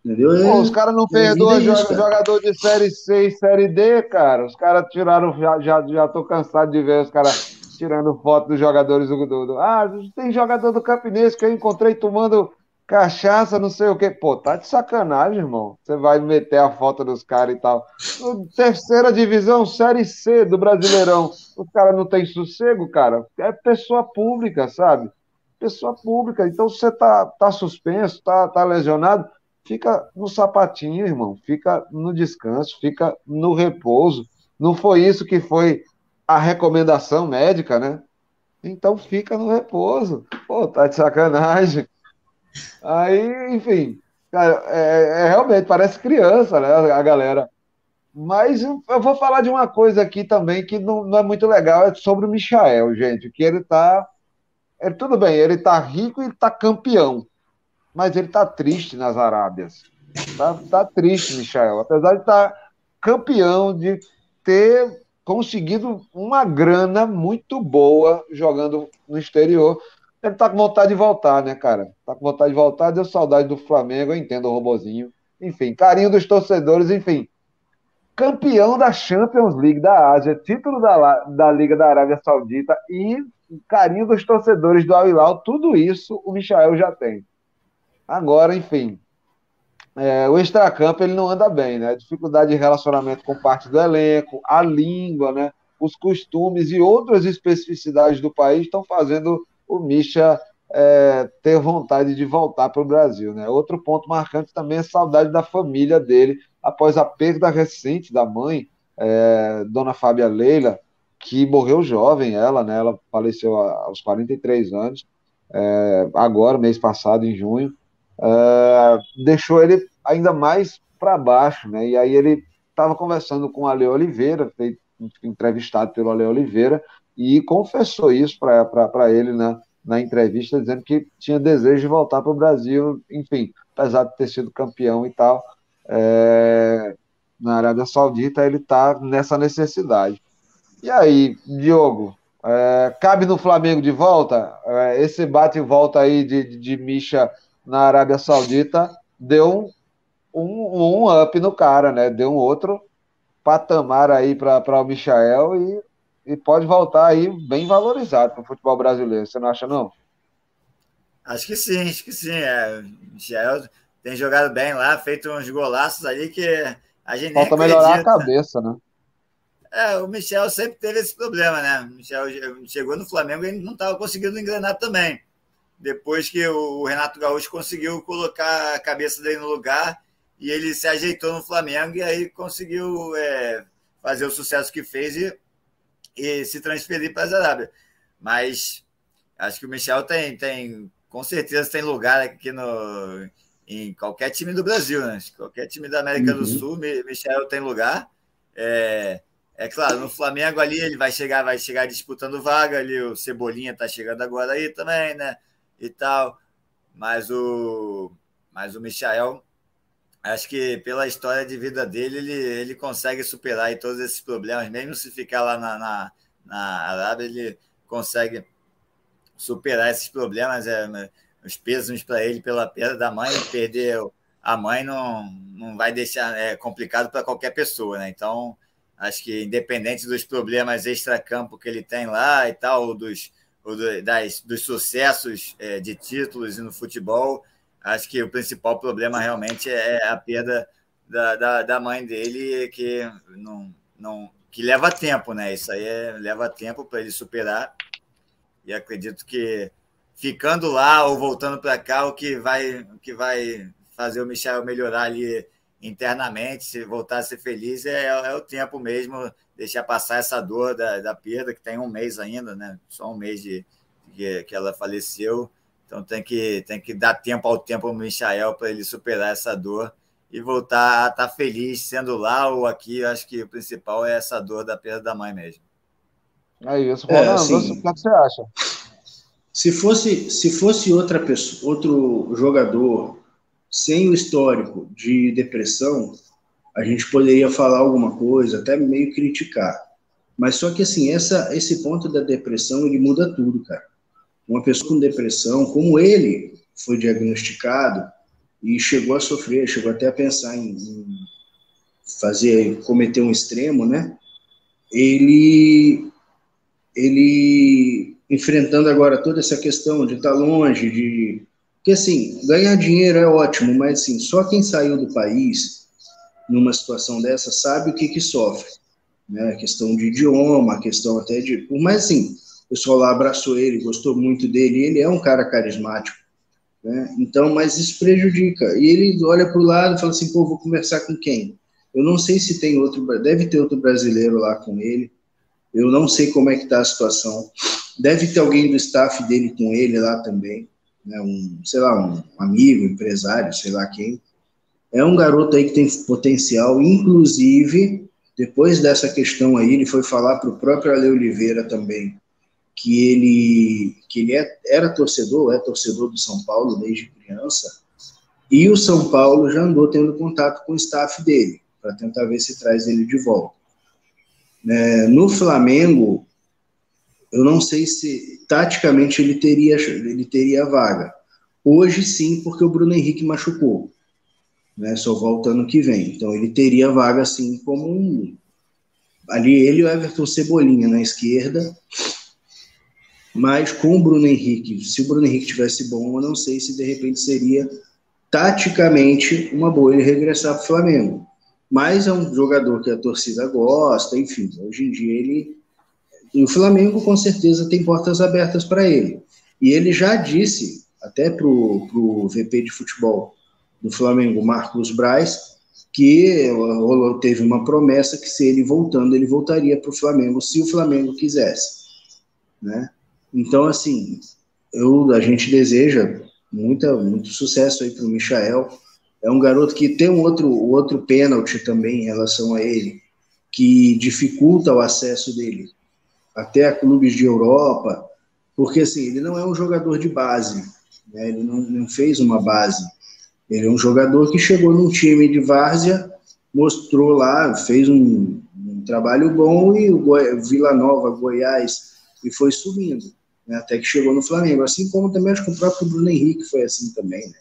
Entendeu? Pô, é, os caras não perdoam é jogador de Série C e Série D, cara. Os caras tiraram, já, já, já tô cansado de ver os caras tirando foto dos jogadores do, do, do, Ah, tem jogador do Campinense que eu encontrei tomando cachaça, não sei o que. Pô, tá de sacanagem, irmão. Você vai meter a foto dos caras e tal. Terceira divisão, Série C do Brasileirão. Os caras não tem sossego, cara. É pessoa pública, sabe? Pessoa pública. Então, você tá, tá suspenso, tá, tá lesionado, fica no sapatinho, irmão. Fica no descanso, fica no repouso. Não foi isso que foi a recomendação médica, né? Então fica no repouso. Pô, tá de sacanagem. Aí, enfim, cara, é, é, realmente parece criança, né, a galera. Mas eu vou falar de uma coisa aqui também que não, não é muito legal, é sobre o Michael, gente, que ele tá. Ele, tudo bem, ele tá rico e tá campeão, mas ele tá triste nas Arábias. Tá, tá triste, Michael. Apesar de estar tá campeão, de ter conseguido uma grana muito boa jogando no exterior, ele tá com vontade de voltar, né, cara? Tá com vontade de voltar, deu saudade do Flamengo, eu entendo o robozinho. enfim, carinho dos torcedores, enfim. Campeão da Champions League da Ásia, título da, da Liga da Arábia Saudita e carinho dos torcedores do Al Hilal, tudo isso o Michael já tem. Agora, enfim, é, o extracampo ele não anda bem, né? Dificuldade de relacionamento com parte do elenco, a língua, né? Os costumes e outras especificidades do país estão fazendo o Misha é, ter vontade de voltar para o Brasil, né? Outro ponto marcante também é a saudade da família dele após a perda recente da mãe, é, Dona Fábia Leila, que morreu jovem, ela, né? Ela faleceu aos 43 anos, é, agora, mês passado, em junho uh, deixou ele ainda mais para baixo, né? E aí ele estava conversando com o Ale Oliveira, foi entrevistado pelo Ale Oliveira, e confessou isso para ele na, na entrevista, dizendo que tinha desejo de voltar para o Brasil, enfim, apesar de ter sido campeão e tal, é, na Arábia Saudita, ele está nessa necessidade. E aí, Diogo, é, cabe no Flamengo de volta? É, esse bate e volta aí de, de, de Misha na Arábia Saudita deu um, um, um up no cara, né? Deu um outro patamar aí para o Michael e, e pode voltar aí bem valorizado para o futebol brasileiro. Você não acha, não? Acho que sim, acho que sim. É, o Michael tem jogado bem lá, feito uns golaços ali que a gente Falta melhorar a cabeça, né? É, o Michel sempre teve esse problema, né? O Michel chegou no Flamengo e não estava conseguindo engrenar também depois que o Renato Gaúcho conseguiu colocar a cabeça dele no lugar e ele se ajeitou no Flamengo e aí conseguiu é, fazer o sucesso que fez e se transferir para a Arábia. Mas acho que o Michel tem, tem, com certeza tem lugar aqui no, em qualquer time do Brasil, né? Qualquer time da América uhum. do Sul, Michel tem lugar. É, é claro, no Flamengo ali ele vai chegar, vai chegar disputando vaga ali, o Cebolinha está chegando agora aí também, né? e tal. Mas o, mas o Michael, acho que pela história de vida dele, ele, ele consegue superar aí todos esses problemas, mesmo se ficar lá na, na, na Arábia, ele consegue superar esses problemas. É, os pesos para ele pela perda da mãe, perder a mãe não, não vai deixar é complicado para qualquer pessoa, né? Então, acho que independente dos problemas extra-campo que ele tem lá e tal, dos, das, dos sucessos é, de títulos no futebol, acho que o principal problema realmente é a perda da, da, da mãe dele, que não, não que leva tempo, né? Isso aí é, leva tempo para ele superar. E acredito que ficando lá ou voltando para cá, o que vai, o que vai fazer o Michel melhorar ali internamente, se voltar a ser feliz, é, é o tempo mesmo deixar passar essa dor da, da perda, que tem um mês ainda, né? Só um mês de, de que ela faleceu. Então tem que, tem que dar tempo ao tempo ao Michael para ele superar essa dor e voltar a estar tá feliz sendo lá ou aqui. Acho que o principal é essa dor da perda da mãe mesmo. É isso, Ronaldo. É, assim, o que você acha? Se fosse, se fosse outra pessoa, outro jogador sem o histórico de depressão, a gente poderia falar alguma coisa, até meio criticar. Mas só que assim, essa, esse ponto da depressão, ele muda tudo, cara. Uma pessoa com depressão, como ele foi diagnosticado e chegou a sofrer, chegou até a pensar em, em fazer, cometer um extremo, né? Ele, ele enfrentando agora toda essa questão de estar longe, de porque assim, ganhar dinheiro é ótimo, mas assim, só quem saiu do país numa situação dessa sabe o que, que sofre. Né? A questão de idioma, a questão até de. Por mais assim, o pessoal lá abraçou ele, gostou muito dele, ele é um cara carismático. Né? Então, mas isso prejudica. E ele olha para o lado e fala assim: pô, vou conversar com quem? Eu não sei se tem outro, deve ter outro brasileiro lá com ele. Eu não sei como é que está a situação. Deve ter alguém do staff dele com ele lá também, né? um, sei lá, um amigo, empresário, sei lá quem. É um garoto aí que tem potencial, inclusive, depois dessa questão aí, ele foi falar para o próprio Ale Oliveira também, que ele, que ele é, era torcedor, é torcedor do São Paulo desde criança, e o São Paulo já andou tendo contato com o staff dele, para tentar ver se traz ele de volta. É, no Flamengo, eu não sei se taticamente ele teria, ele teria vaga. Hoje sim, porque o Bruno Henrique machucou. né? Só volta ano que vem. Então ele teria vaga assim como um ali ele e o Everton Cebolinha na esquerda, mas com o Bruno Henrique, se o Bruno Henrique tivesse bom, eu não sei se de repente seria taticamente uma boa ele regressar para o Flamengo. Mas é um jogador que a torcida gosta, enfim, hoje em dia ele. E o Flamengo com certeza tem portas abertas para ele. E ele já disse, até para o VP de futebol do Flamengo, Marcos Braz, que teve uma promessa que se ele voltando, ele voltaria para o Flamengo, se o Flamengo quisesse. Né? Então, assim, eu, a gente deseja muita, muito sucesso aí para o Michael. É um garoto que tem um outro, outro pênalti também em relação a ele, que dificulta o acesso dele até a clubes de Europa, porque assim, ele não é um jogador de base, né? ele não, não fez uma base. Ele é um jogador que chegou num time de várzea, mostrou lá, fez um, um trabalho bom e o Goi Vila Nova, Goiás, e foi subindo né, até que chegou no Flamengo. Assim como também acho que o próprio Bruno Henrique foi assim também. Né?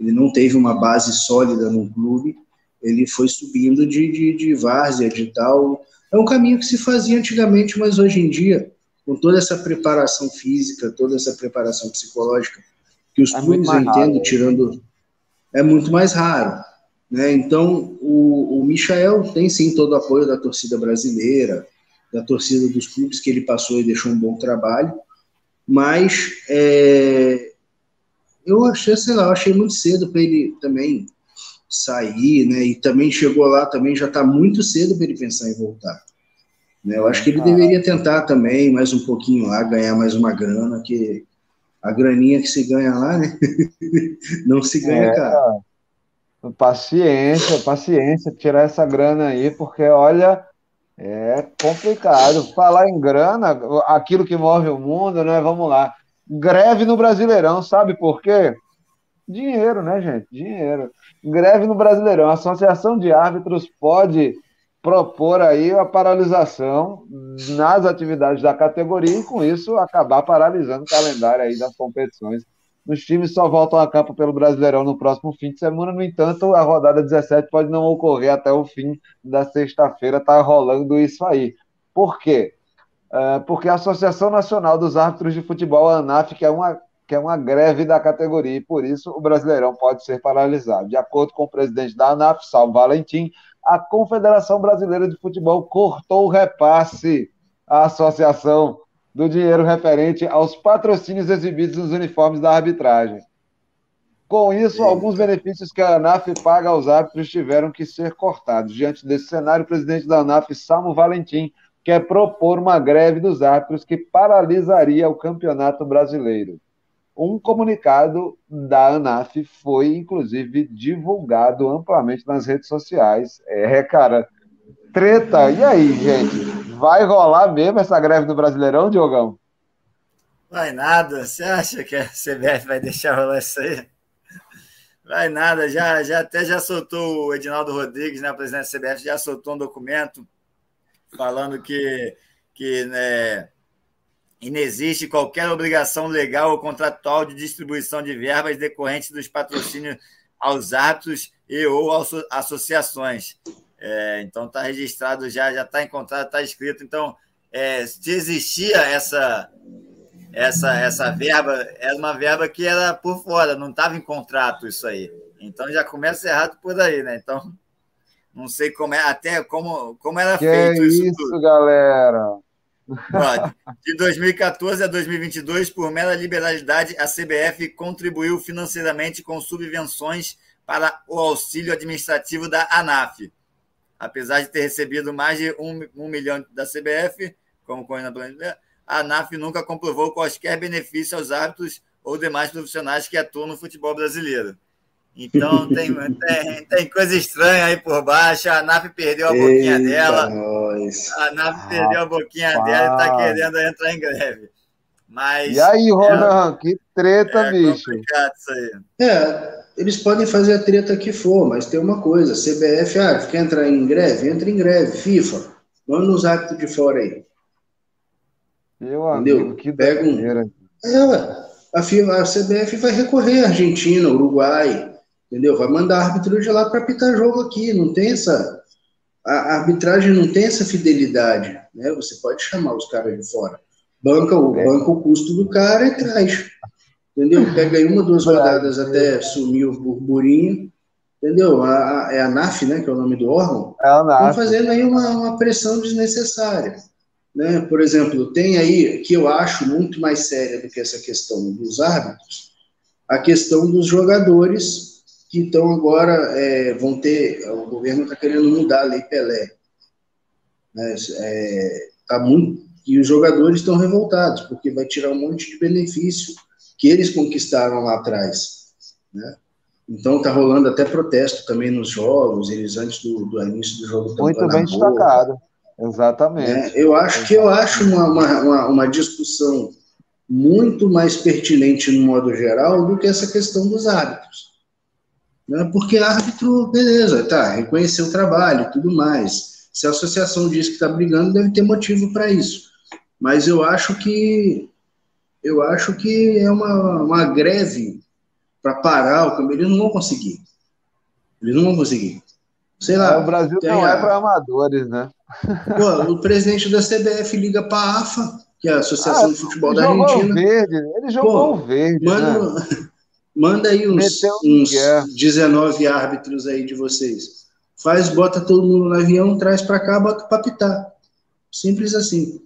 Ele não teve uma base sólida no clube, ele foi subindo de, de, de várzea, de tal. É um caminho que se fazia antigamente, mas hoje em dia, com toda essa preparação física, toda essa preparação psicológica, que os é clubes, eu entendo, tirando. É muito mais raro. Né? Então, o, o Michael tem sim todo o apoio da torcida brasileira, da torcida dos clubes que ele passou e deixou um bom trabalho mas é, eu achei, sei lá, achei muito cedo para ele também sair, né? E também chegou lá, também já está muito cedo para ele pensar em voltar. Né? Eu acho que ele deveria tentar também mais um pouquinho lá, ganhar mais uma grana, que a graninha que se ganha lá, né? Não se ganha, é, cara. Paciência, paciência, tirar essa grana aí, porque olha, é complicado. Falar em grana, aquilo que move o mundo, né? Vamos lá. Greve no Brasileirão, sabe por quê? Dinheiro, né, gente? Dinheiro. Greve no Brasileirão. A Associação de Árbitros pode propor aí a paralisação nas atividades da categoria e, com isso, acabar paralisando o calendário aí das competições os times só voltam a campo pelo Brasileirão no próximo fim de semana. No entanto, a rodada 17 pode não ocorrer até o fim da sexta-feira. Está rolando isso aí. Por quê? É, porque a Associação Nacional dos Árbitros de Futebol, a ANAF, que é uma que é uma greve da categoria, e por isso o Brasileirão pode ser paralisado. De acordo com o presidente da ANAF, Salvo Valentim, a Confederação Brasileira de Futebol cortou o repasse à associação do dinheiro referente aos patrocínios exibidos nos uniformes da arbitragem. Com isso, alguns benefícios que a ANAF paga aos árbitros tiveram que ser cortados. Diante desse cenário, o presidente da ANAF, Salmo Valentim, quer propor uma greve dos árbitros que paralisaria o campeonato brasileiro. Um comunicado da ANAF foi, inclusive, divulgado amplamente nas redes sociais. É, cara, treta. E aí, gente? Vai rolar mesmo essa greve do Brasileirão, Diogão? Vai nada. Você acha que a CBF vai deixar rolar isso aí? Vai nada. Já, já até já soltou o Edinaldo Rodrigues, né, presidente da CBF, já soltou um documento falando que, que né, inexiste qualquer obrigação legal ou contratual de distribuição de verbas decorrentes dos patrocínios aos atos e ou associações. É, então está registrado já, já está encontrado, está escrito. Então, é, se existia essa, essa, essa verba, era uma verba que era por fora, não estava em contrato isso aí. Então já começa errado por aí, né? Então, não sei como é, até como, como era que feito isso. isso tudo. galera. de 2014 a 2022, por mera liberalidade, a CBF contribuiu financeiramente com subvenções para o auxílio administrativo da ANAF apesar de ter recebido mais de um, um milhão da CBF, como coordenador, a ANAF nunca comprovou quaisquer benefício aos árbitros ou demais profissionais que atuam no futebol brasileiro. Então tem, tem, tem, coisa estranha aí por baixo. A ANAF perdeu a boquinha Eita dela. Nós. A ANAF ah, perdeu a boquinha dela e está querendo entrar em greve. Mas, e aí, Ronan, é, que treta, é bicho. Isso aí. É, eles podem fazer a treta que for, mas tem uma coisa: CBF, ah, quer entrar em greve? Entra em greve. FIFA, manda os hábitos de fora aí. Meu Entendeu? amigo, que Pega um... É, a, FIFA, a CBF vai recorrer à Argentina, Uruguai, entendeu? Vai mandar árbitro de lá para apitar jogo aqui, não tem essa... A arbitragem não tem essa fidelidade, né? Você pode chamar os caras de fora. Banca o, é. banca o custo do cara e traz. Entendeu? Pega aí uma, duas rodadas até sumir o burburinho. Entendeu? A, a, é a NAF, né? Que é o nome do órgão. É. Estão fazendo aí uma, uma pressão desnecessária. Né? Por exemplo, tem aí, que eu acho muito mais séria do que essa questão dos árbitros, a questão dos jogadores que estão agora, é, vão ter, o governo está querendo mudar a Lei Pelé. Né? É, tá muito, e os jogadores estão revoltados, porque vai tirar um monte de benefício que eles conquistaram lá atrás. Né? Então está rolando até protesto também nos jogos, eles antes do, do início do jogo. Muito bem destacado. Exatamente. É, eu acho que eu acho uma, uma, uma, discussão muito mais pertinente no modo geral do que essa questão dos árbitros. Né? Porque árbitro, beleza, tá, reconheceu o trabalho e tudo mais. Se a associação diz que está brigando, deve ter motivo para isso. Mas eu acho que eu acho que é uma, uma greve para parar o. Eles não vão conseguir. Eles não vão conseguir. Sei lá. É, o Brasil não a... é para amadores, né? Pô, o presidente da CBF liga para a AFA, que é a Associação ah, de Futebol da Argentina. Verde, ele jogou Pô, verde. Manda, né? manda aí uns, uns 19 árbitros aí de vocês. Faz, bota todo mundo no avião, traz para cá, bota para pitar. Simples assim.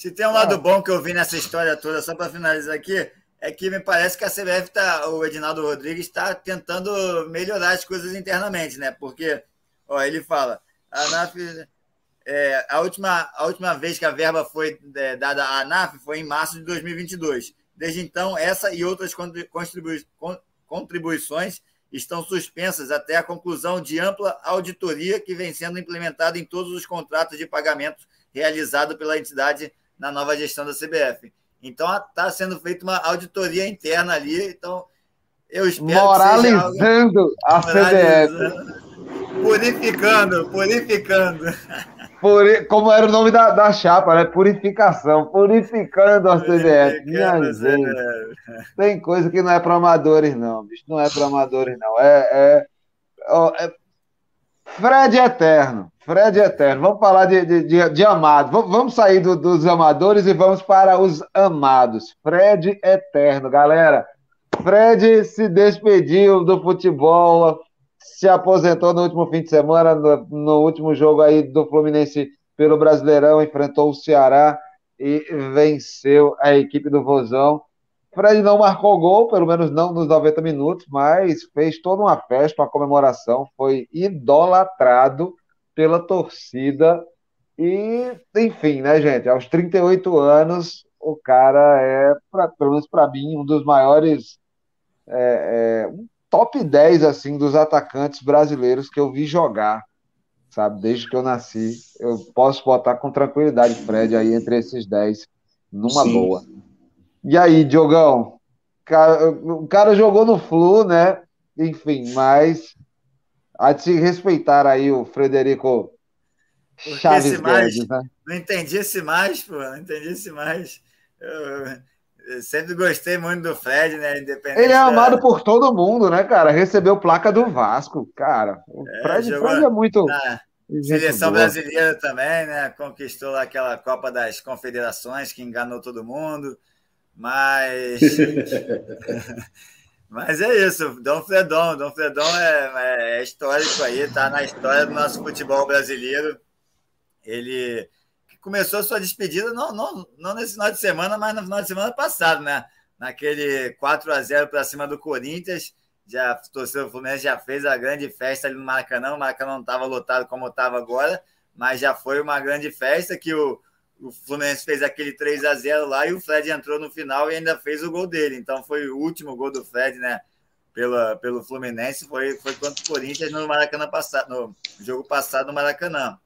Se tem um lado bom que eu vi nessa história toda, só para finalizar aqui, é que me parece que a CBF tá, o Edinaldo Rodrigues está tentando melhorar as coisas internamente, né? Porque, ó, ele fala, a ANAF, é, a, última, a última vez que a verba foi é, dada à ANAF foi em março de 2022. Desde então, essa e outras contribui contribuições estão suspensas até a conclusão de ampla auditoria que vem sendo implementada em todos os contratos de pagamento realizado pela entidade na nova gestão da CBF. Então está sendo feita uma auditoria interna ali. Então eu espero moralizando que a CBF. Purificando, purificando. Puri... Como era o nome da, da chapa, né? Purificação, purificando a CBF. Minha gente. Tem coisa que não é para amadores, não, bicho. Não é para amadores, não. É, é, é, Fred Eterno. Fred Eterno. Vamos falar de, de, de, de amado. Vamos sair do, dos amadores e vamos para os amados. Fred Eterno, galera. Fred se despediu do futebol, se aposentou no último fim de semana, no, no último jogo aí do Fluminense pelo Brasileirão, enfrentou o Ceará e venceu a equipe do Vozão. Fred não marcou gol, pelo menos não nos 90 minutos, mas fez toda uma festa, uma comemoração, foi idolatrado pela torcida. E, enfim, né, gente? Aos 38 anos, o cara é, pra, pelo menos para mim, um dos maiores. É, é, um top 10 assim, dos atacantes brasileiros que eu vi jogar, sabe? Desde que eu nasci. Eu posso botar com tranquilidade Fred aí entre esses 10, numa Sim. boa. E aí, Diogão? O cara jogou no Flu, né? Enfim, mas a de se respeitar aí o Frederico Chaves mais, Guedes, né? Não entendi esse mais, pô. Não entendi esse mais. Eu, eu sempre gostei muito do Fred, né? Independente Ele é amado da... por todo mundo, né, cara? Recebeu placa do Vasco, cara. O é, Fred, Fred é muito. Na seleção brasileira também, né? Conquistou lá aquela Copa das Confederações que enganou todo mundo. Mas. Mas é isso, Dom Fredon. Dom Fredon é, é histórico aí, tá na história do nosso futebol brasileiro. Ele começou sua despedida não, não, não nesse final de semana, mas no final de semana passado, né? Naquele 4 a 0 para cima do Corinthians. Já o Fluminense já fez a grande festa ali no Maracanã. O Maracanã não estava lotado como estava agora, mas já foi uma grande festa que o, o Fluminense fez aquele 3 a 0 lá e o Fred entrou no final e ainda fez o gol dele. Então foi o último gol do Fred, né? Pela, pelo Fluminense foi, foi contra o Corinthians no Maracanã passado, no jogo passado no Maracanã.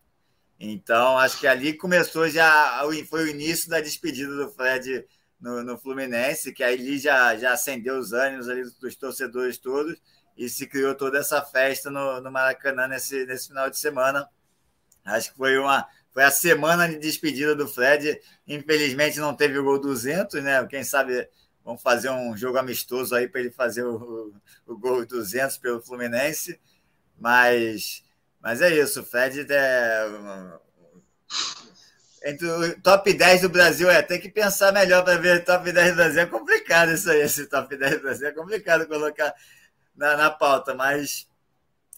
Então, acho que ali começou já, foi o início da despedida do Fred no, no Fluminense, que aí já, já acendeu os ânimos ali dos torcedores todos e se criou toda essa festa no, no Maracanã nesse, nesse final de semana. Acho que foi uma, foi a semana de despedida do Fred. Infelizmente não teve o gol 200, né? Quem sabe Vamos fazer um jogo amistoso aí para ele fazer o, o, gol 200 pelo Fluminense. Mas, mas é isso, o Fred é. Entre o top 10 do Brasil é, tem que pensar melhor para ver top 10 do Brasil. É complicado isso aí, esse top 10 do Brasil. É complicado colocar na, na pauta, mas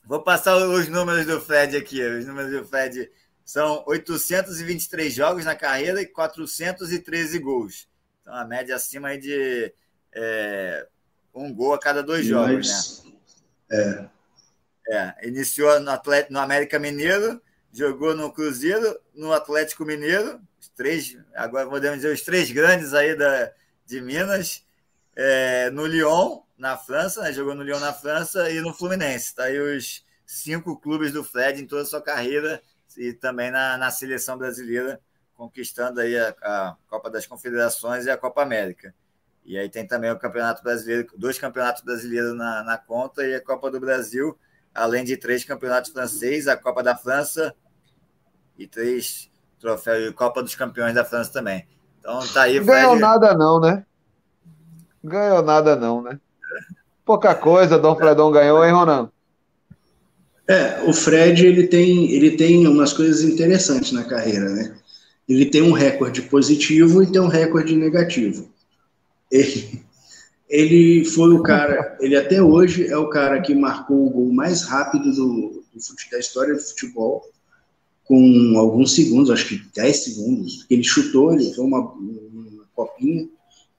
vou passar os números do Fred aqui. Os números do Fred são 823 jogos na carreira e 413 gols. Então, a média acima de é, um gol a cada dois jogos, né? É. é. Iniciou no, Atlético, no América Mineiro, jogou no Cruzeiro, no Atlético Mineiro, os três, agora podemos dizer os três grandes aí da, de Minas, é, no Lyon, na França, né? jogou no Lyon na França e no Fluminense. Tá aí os cinco clubes do Fred em toda a sua carreira e também na, na seleção brasileira, conquistando aí a, a, Copa das Confederações e a Copa América. E aí tem também o Campeonato Brasileiro, dois campeonatos brasileiros na, na conta e a Copa do Brasil, além de três campeonatos franceses, a Copa da França e três troféus Copa dos Campeões da França também. Então tá aí. Ganhou Fred... nada não, né? Ganhou nada não, né? Pouca coisa, Dom Fredon ganhou, hein, Ronan? É, o Fred ele tem, ele tem umas coisas interessantes na carreira, né? Ele tem um recorde positivo e tem um recorde negativo. Ele, ele foi o cara, ele até hoje é o cara que marcou o gol mais rápido do, do da história do futebol, com alguns segundos, acho que 10 segundos. Ele chutou, ele foi uma, uma copinha,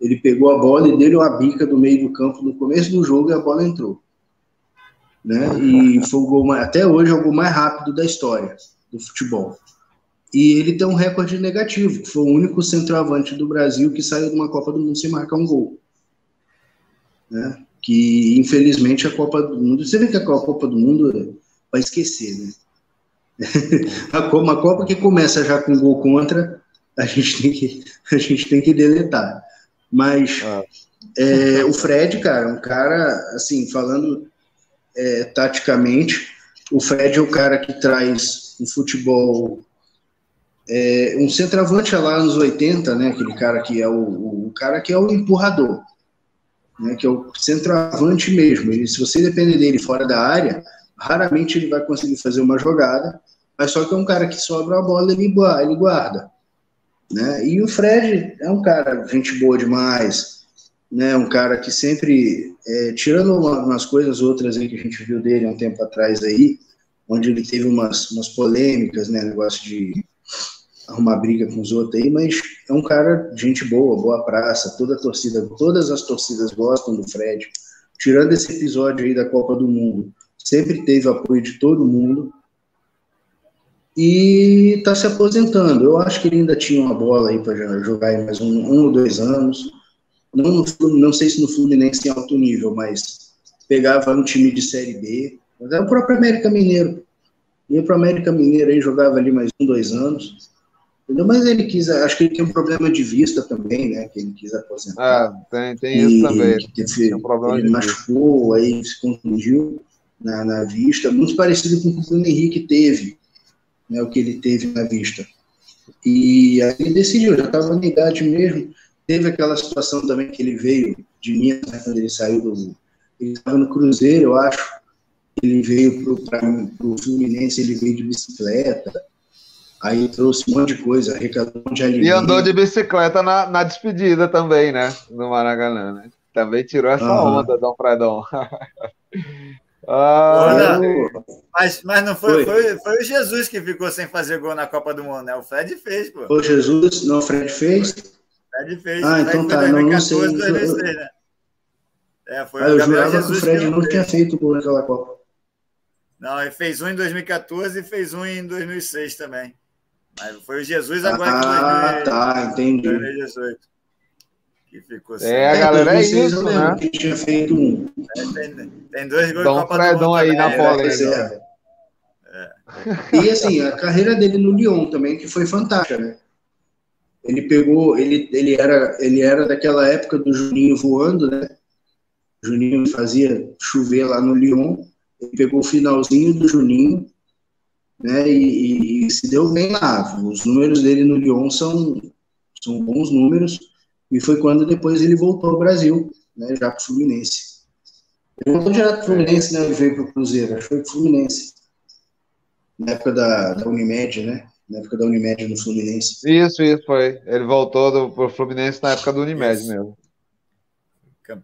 ele pegou a bola e deu uma bica do meio do campo no começo do jogo e a bola entrou né? E foi o gol mais, até hoje é o gol mais rápido da história do futebol. E ele tem um recorde negativo, foi o único centroavante do Brasil que saiu de uma Copa do Mundo sem marcar um gol. Né? Que infelizmente a Copa do Mundo, você vê que a Copa do Mundo vai esquecer, né? uma Copa que começa já com gol contra, a gente tem que, a gente tem que deletar. Mas ah. é, o Fred, cara, um cara, assim, falando é, taticamente. O Fred é o cara que traz um futebol. É, um centroavante lá nos 80, né? Aquele cara que é o, o, cara que é o empurrador, né? Que é o centroavante mesmo. Ele, se você depender dele fora da área, raramente ele vai conseguir fazer uma jogada. Mas só que é um cara que sobra a bola ele, ele guarda, né? E o Fred é um cara gente boa demais né, um cara que sempre, é, tirando uma, umas coisas outras aí que a gente viu dele há um tempo atrás aí, onde ele teve umas, umas polêmicas, né, negócio de arrumar briga com os outros aí, mas é um cara, gente boa, boa praça, toda a torcida, todas as torcidas gostam do Fred, tirando esse episódio aí da Copa do Mundo, sempre teve apoio de todo mundo, e está se aposentando. Eu acho que ele ainda tinha uma bola aí para jogar mais um, um ou dois anos, não, não sei se no Fluminense em alto nível, mas pegava um time de Série B, era o próprio América Mineiro. Ia para o América Mineiro aí, jogava ali mais um, dois anos. Entendeu? Mas ele quis, acho que ele tem um problema de vista também, né? Que ele quis aposentar. Ah, tem, tem isso e, também. Que teve, um problema ele machucou, aí se contundiu na, na vista, muito parecido com o que o Bruno Henrique teve, né? O que ele teve na vista. E aí ele decidiu, já estava na idade mesmo, Teve aquela situação também que ele veio de Minas, né, quando ele saiu do. Ele estava no Cruzeiro, eu acho. Ele veio para o Fluminense, ele veio de bicicleta. Aí trouxe um monte de coisa, arrecadou de alimento. E andou de bicicleta na, na despedida também, né? No Maracanã, né? Também tirou essa uhum. onda, Dom Fredon. ah, mas, mas não foi, foi, foi, foi. o Jesus que ficou sem fazer gol na Copa do Mundo, né? O Fred fez, pô. Foi o Jesus, não, o Fred fez. Fred fez. Ah, então tá. 2014, não, não sei. 2006, né? É, foi ah, eu jurava Jesus que o Fred não tinha feito gol naquela Copa. Não, ele fez um em 2014 e fez um em 2006 também. Mas foi o Jesus agora ah, que Ah, tá, entendi. 2018. Que ficou assim. É, a galera é isso, né? Que tinha feito um. É, tem, tem dois gols Dom Copa Fredon aí na né? polêmica. É. E assim, a carreira dele no Lyon também, que foi fantástica, né? Ele pegou, ele, ele, era, ele era daquela época do Juninho voando, né? Juninho fazia chover lá no Lyon. Ele pegou o finalzinho do Juninho, né? E, e, se deu bem lá. Os números dele no Lyon são, são bons números. E foi quando depois ele voltou ao Brasil, né, já para o Fluminense. Ele voltou direto para o Fluminense, né? Ele veio para o Cruzeiro, acho que foi para o Fluminense. Na época da, da Unimed, né? Na época da Unimed no Fluminense. Isso, isso, foi. Ele voltou para o Fluminense na época do Unimed isso. mesmo.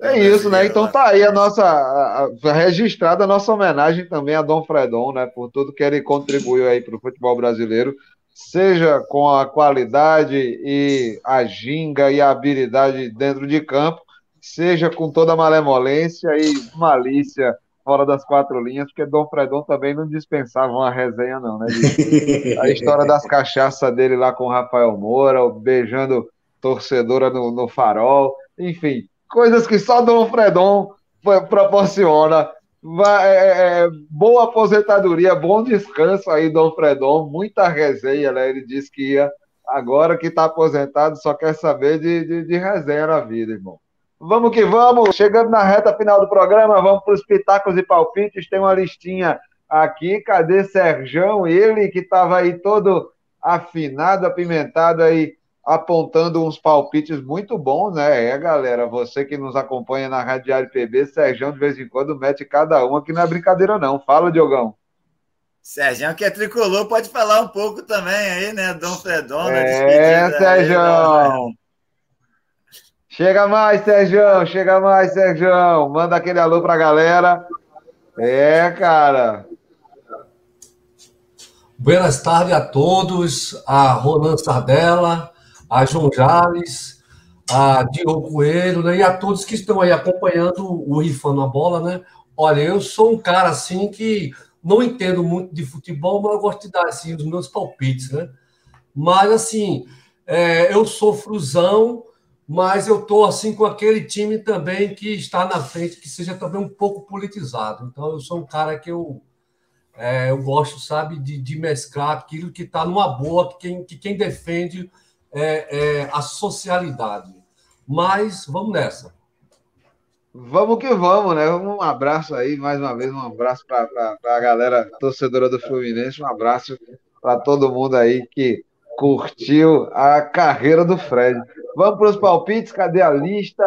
É isso, né? Então tá aí a nossa a, a, registrada a nossa homenagem também a Dom Fredon, né? Por tudo que ele contribuiu aí para o futebol brasileiro, seja com a qualidade e a ginga e a habilidade dentro de campo, seja com toda a malemolência e malícia fora das quatro linhas, porque Dom Fredon também não dispensava uma resenha, não, né? A história das cachaças dele lá com o Rafael Moura, beijando torcedora no, no farol, enfim coisas que só Dom Fredon proporciona. Vai, é, é, boa aposentadoria, bom descanso aí, Dom Fredon. Muita resenha, né? Ele disse que ia, agora que está aposentado, só quer saber de, de, de, resenha na vida, irmão. Vamos que vamos, chegando na reta final do programa, vamos para os pitacos e palpites. Tem uma listinha aqui. Cadê Serjão? Ele que estava aí todo afinado, apimentado aí apontando uns palpites muito bons, né? É, galera, você que nos acompanha na Rádio Diário PB, Sérgio de vez em quando mete cada um aqui, não é brincadeira não. Fala, Diogão. Sérgio, que é tricolor, pode falar um pouco também aí, né? Dom Fredon, É, Sérgio. Chega mais, Sérgio, chega mais, Sérgio. Manda aquele alô pra galera. É, cara. Boas tardes a todos, a Ronan Sardella, a João Jales, a Diogo Coelho, né, e a todos que estão aí acompanhando o Rifando a Bola, né? Olha, eu sou um cara assim que não entendo muito de futebol, mas eu gosto de dar assim, os meus palpites, né? Mas assim, é, eu sou frusão, mas eu tô assim com aquele time também que está na frente, que seja também um pouco politizado. Então eu sou um cara que eu é, eu gosto, sabe, de, de mesclar aquilo que está numa boa, que quem, que quem defende é, é, a socialidade. Mas vamos nessa. Vamos que vamos, né? Um abraço aí, mais uma vez, um abraço para a galera torcedora do Fluminense, um abraço para todo mundo aí que curtiu a carreira do Fred. Vamos para os palpites, cadê a lista?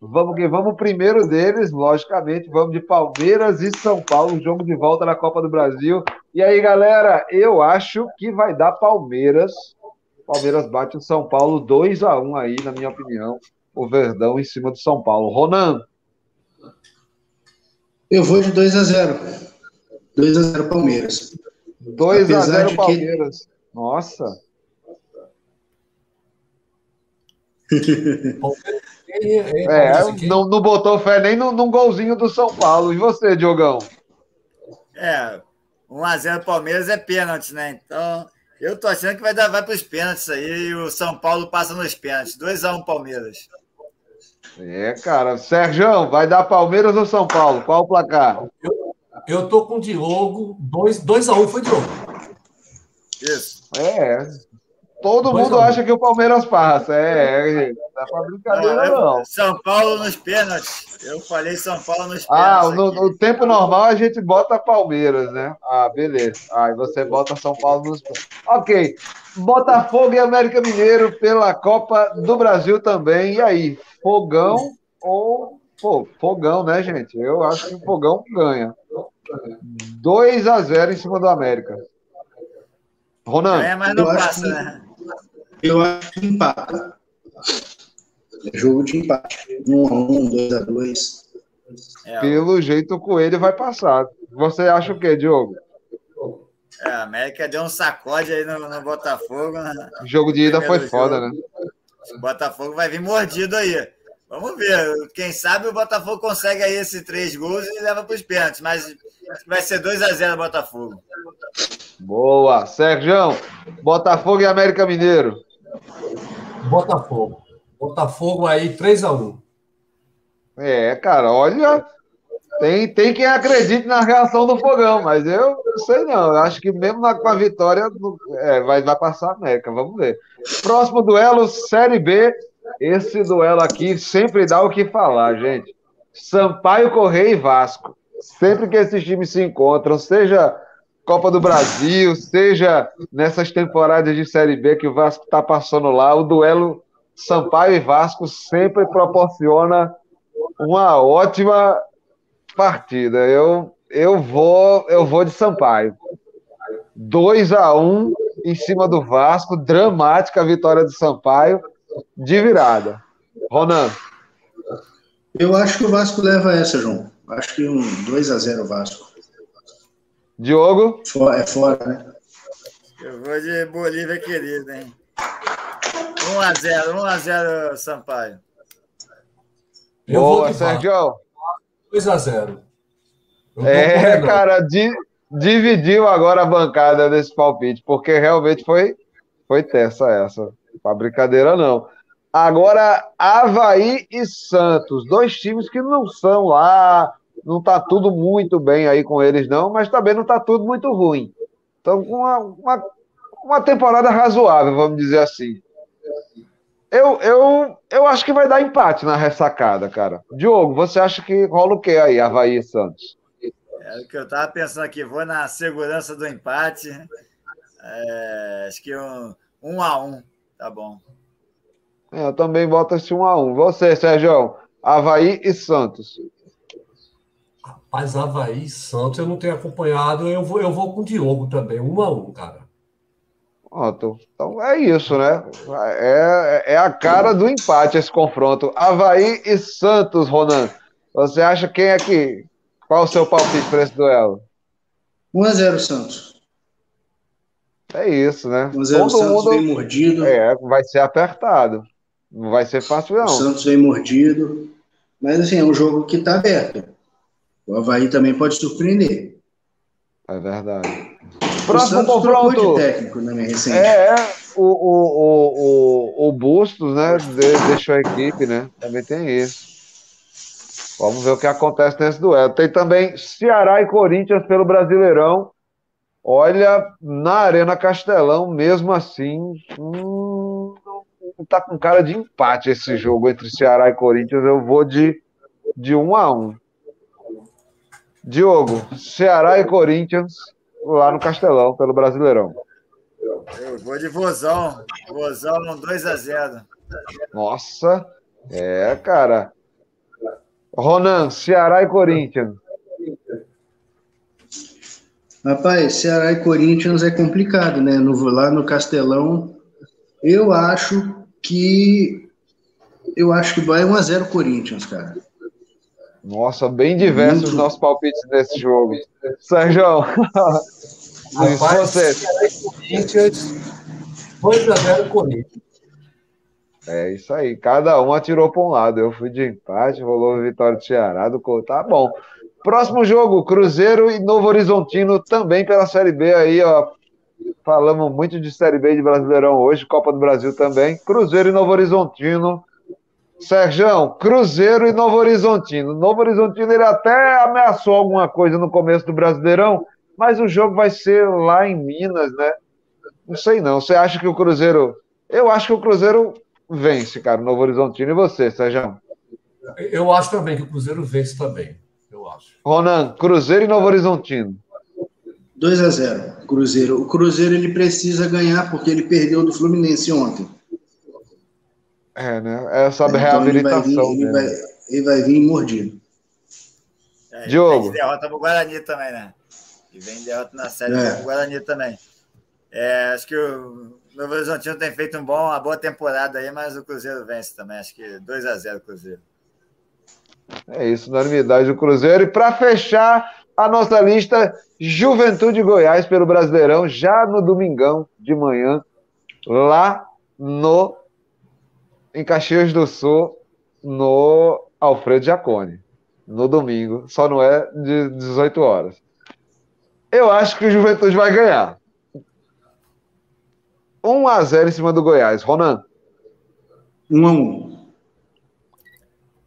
Vamos que vamos, primeiro deles, logicamente, vamos de Palmeiras e São Paulo, jogo de volta na Copa do Brasil. E aí, galera, eu acho que vai dar Palmeiras Palmeiras bate o São Paulo 2 a 1 aí, na minha opinião. O Verdão em cima do São Paulo. Ronan. Eu vou de 2 a 0. 2 a 0 Palmeiras. 2 a 0 Palmeiras. Que... Nossa. É, não, não botou fé nem num, num golzinho do São Paulo. E você, Diogão? É, 1x0 Palmeiras é pênalti, né? Então, eu tô achando que vai dar vai para os pênaltis aí e o São Paulo passa nos pênaltis. 2x1 um, Palmeiras. É, cara. Sérgio, vai dar Palmeiras ou São Paulo? Qual o placar? Eu, eu tô com o Diogo. 2x1 um, foi Diogo. Isso. É. Todo mundo acha que o Palmeiras passa. É, é não é pra brincadeira, não. não. São Paulo nos pênaltis. Eu falei São Paulo nos ah, pênaltis. Ah, no, no, tempo normal a gente bota Palmeiras, né? Ah, beleza. Aí você bota São Paulo nos pênaltis. Ok. Botafogo e América Mineiro pela Copa do Brasil também. E aí, fogão ou. Pô, fogão, né, gente? Eu acho que o fogão ganha. 2 a 0 em cima do América. Ronan. É, mas não passa, né? Eu acho que empata. É jogo de empate. 1 a 1 2 a 2 é, Pelo jeito o Coelho vai passar. Você acha o quê, Diogo? É, a América deu um sacode aí no, no Botafogo. Né? O jogo de ida foi jogo. foda, né? O Botafogo vai vir mordido aí. Vamos ver. Quem sabe o Botafogo consegue aí esses três gols e leva para os pênaltis. Mas vai ser 2 a 0 Botafogo. Boa. Sérgio, Botafogo e América Mineiro. Botafogo. Botafogo aí 3 a 1 É, cara, olha. Tem, tem quem acredite na reação do fogão, mas eu não sei não. Eu acho que mesmo na, com a vitória é, vai, vai passar a América. Vamos ver. Próximo duelo, Série B. Esse duelo aqui sempre dá o que falar, gente. Sampaio, Correia e Vasco. Sempre que esses times se encontram, seja Copa do Brasil, seja nessas temporadas de Série B que o Vasco está passando lá, o duelo Sampaio e Vasco sempre proporciona uma ótima partida. Eu, eu vou eu vou de Sampaio. 2 a 1 em cima do Vasco, dramática vitória do Sampaio de virada. Ronan. Eu acho que o Vasco leva essa, João. Acho que um 2 a 0 Vasco. Diogo? É fora, né? Eu vou de Bolívia querida, hein? 1 a 0 1 a 0 Sampaio. Eu Boa, Sérgio. 2 a 0 É, cara, di, dividiu agora a bancada desse palpite, porque realmente foi, foi terça essa. Pra brincadeira, não. Agora, Havaí e Santos, dois times que não são lá, não tá tudo muito bem aí com eles, não, mas também não tá tudo muito ruim. Então, uma, uma, uma temporada razoável, vamos dizer assim. Eu, eu, eu acho que vai dar empate na ressacada, cara. Diogo, você acha que rola o quê aí, Havaí e Santos? É o que eu tava pensando aqui, vou na segurança do empate. É, acho que um, um a um, tá bom. É, eu também boto esse 1 a 1 Você, Sérgio, Havaí e Santos. Rapaz, Havaí e Santos eu não tenho acompanhado. Eu vou, eu vou com o Diogo também, 1 a 1 cara. Pronto. Então é isso, né? É, é a cara do empate esse confronto. Havaí e Santos, Ronan. Você acha quem é que. Qual o seu palpite para esse duelo? 1x0 Santos. É isso, né? 1x0 Santos mundo... bem mordido. É, vai ser apertado. Não vai ser fácil, não. O Santos vem mordido. Mas, assim, é um jogo que está aberto. O Havaí também pode surpreender. É verdade. Próximo confronto. De técnico recente. É, o, o, o, o, o Bustos, né? Deixou a equipe, né? Também tem isso. Vamos ver o que acontece nesse duelo. Tem também Ceará e Corinthians pelo Brasileirão. Olha, na Arena Castelão, mesmo assim, hum, tá com cara de empate esse jogo entre Ceará e Corinthians. Eu vou de, de um a um. Diogo, Ceará e Corinthians lá no Castelão, pelo Brasileirão. Eu vou de Vozão. Vozão 2 a 0 Nossa, é, cara. Ronan, Ceará e Corinthians. Rapaz, Ceará e Corinthians é complicado, né? No, lá no Castelão, eu acho que eu acho que vai 1x0 Corinthians, cara. Nossa, bem diversos os nossos palpites nesse jogo. Sérgio, Rapaz, você. Corinthians, 2x0 Corinthians. É isso aí, cada um atirou para um lado. Eu fui de empate, rolou vitória do Ceará, do Tá bom. Próximo jogo, Cruzeiro e Novo Horizontino, também pela Série B aí, ó. Falamos muito de Série B de Brasileirão hoje, Copa do Brasil também. Cruzeiro e Novo Horizontino. Sérgio, Cruzeiro e Novo Horizontino. Novo Horizontino ele até ameaçou alguma coisa no começo do Brasileirão, mas o jogo vai ser lá em Minas, né? Não sei não. Você acha que o Cruzeiro. Eu acho que o Cruzeiro vence, cara, o Novo Horizontino. E você, Sérgio? Eu acho também que o Cruzeiro vence também. Eu acho. Ronan, Cruzeiro e Novo Horizontino. 2 a 0 Cruzeiro. O Cruzeiro ele precisa ganhar porque ele perdeu do Fluminense ontem. É, né? É sobre então, reabilitação. Ele vai, vir, ele, vai, ele vai vir mordido. É, Diogo. Vem derrota pro Guarani também, né? E vem derrota na série é. pro Guarani também. É, acho que o Novo Horizontino tem feito um bom, uma boa temporada aí, mas o Cruzeiro vence também. Acho que 2 a 0 Cruzeiro. É isso, unanimidade do Cruzeiro. E para fechar a nossa lista, Juventude Goiás pelo Brasileirão, já no domingão de manhã, lá no em Caxias do Sul, no Alfredo Jacone, no domingo, só não é de 18 horas. Eu acho que o Juventude vai ganhar. 1 a 0 em cima do Goiás. Ronan. 1 a 1.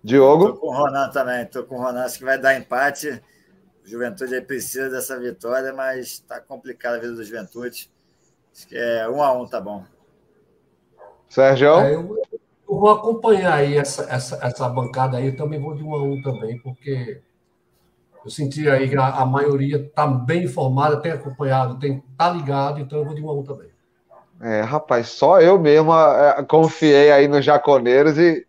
Diogo? Tô com o Ronan também, tô com o Ronan, acho que vai dar empate. O Juventude precisa dessa vitória, mas está complicada a vida do Juventude. Acho que é um a um, tá bom. Sérgio? É, eu, eu, vou acompanhar aí essa, essa, essa bancada aí, eu também vou de um a um também, porque eu senti aí que a, a maioria está bem informada, tem acompanhado, tem tá ligado, então eu vou de um a um também. É, rapaz, só eu mesmo é, confiei aí nos jaconeiros e,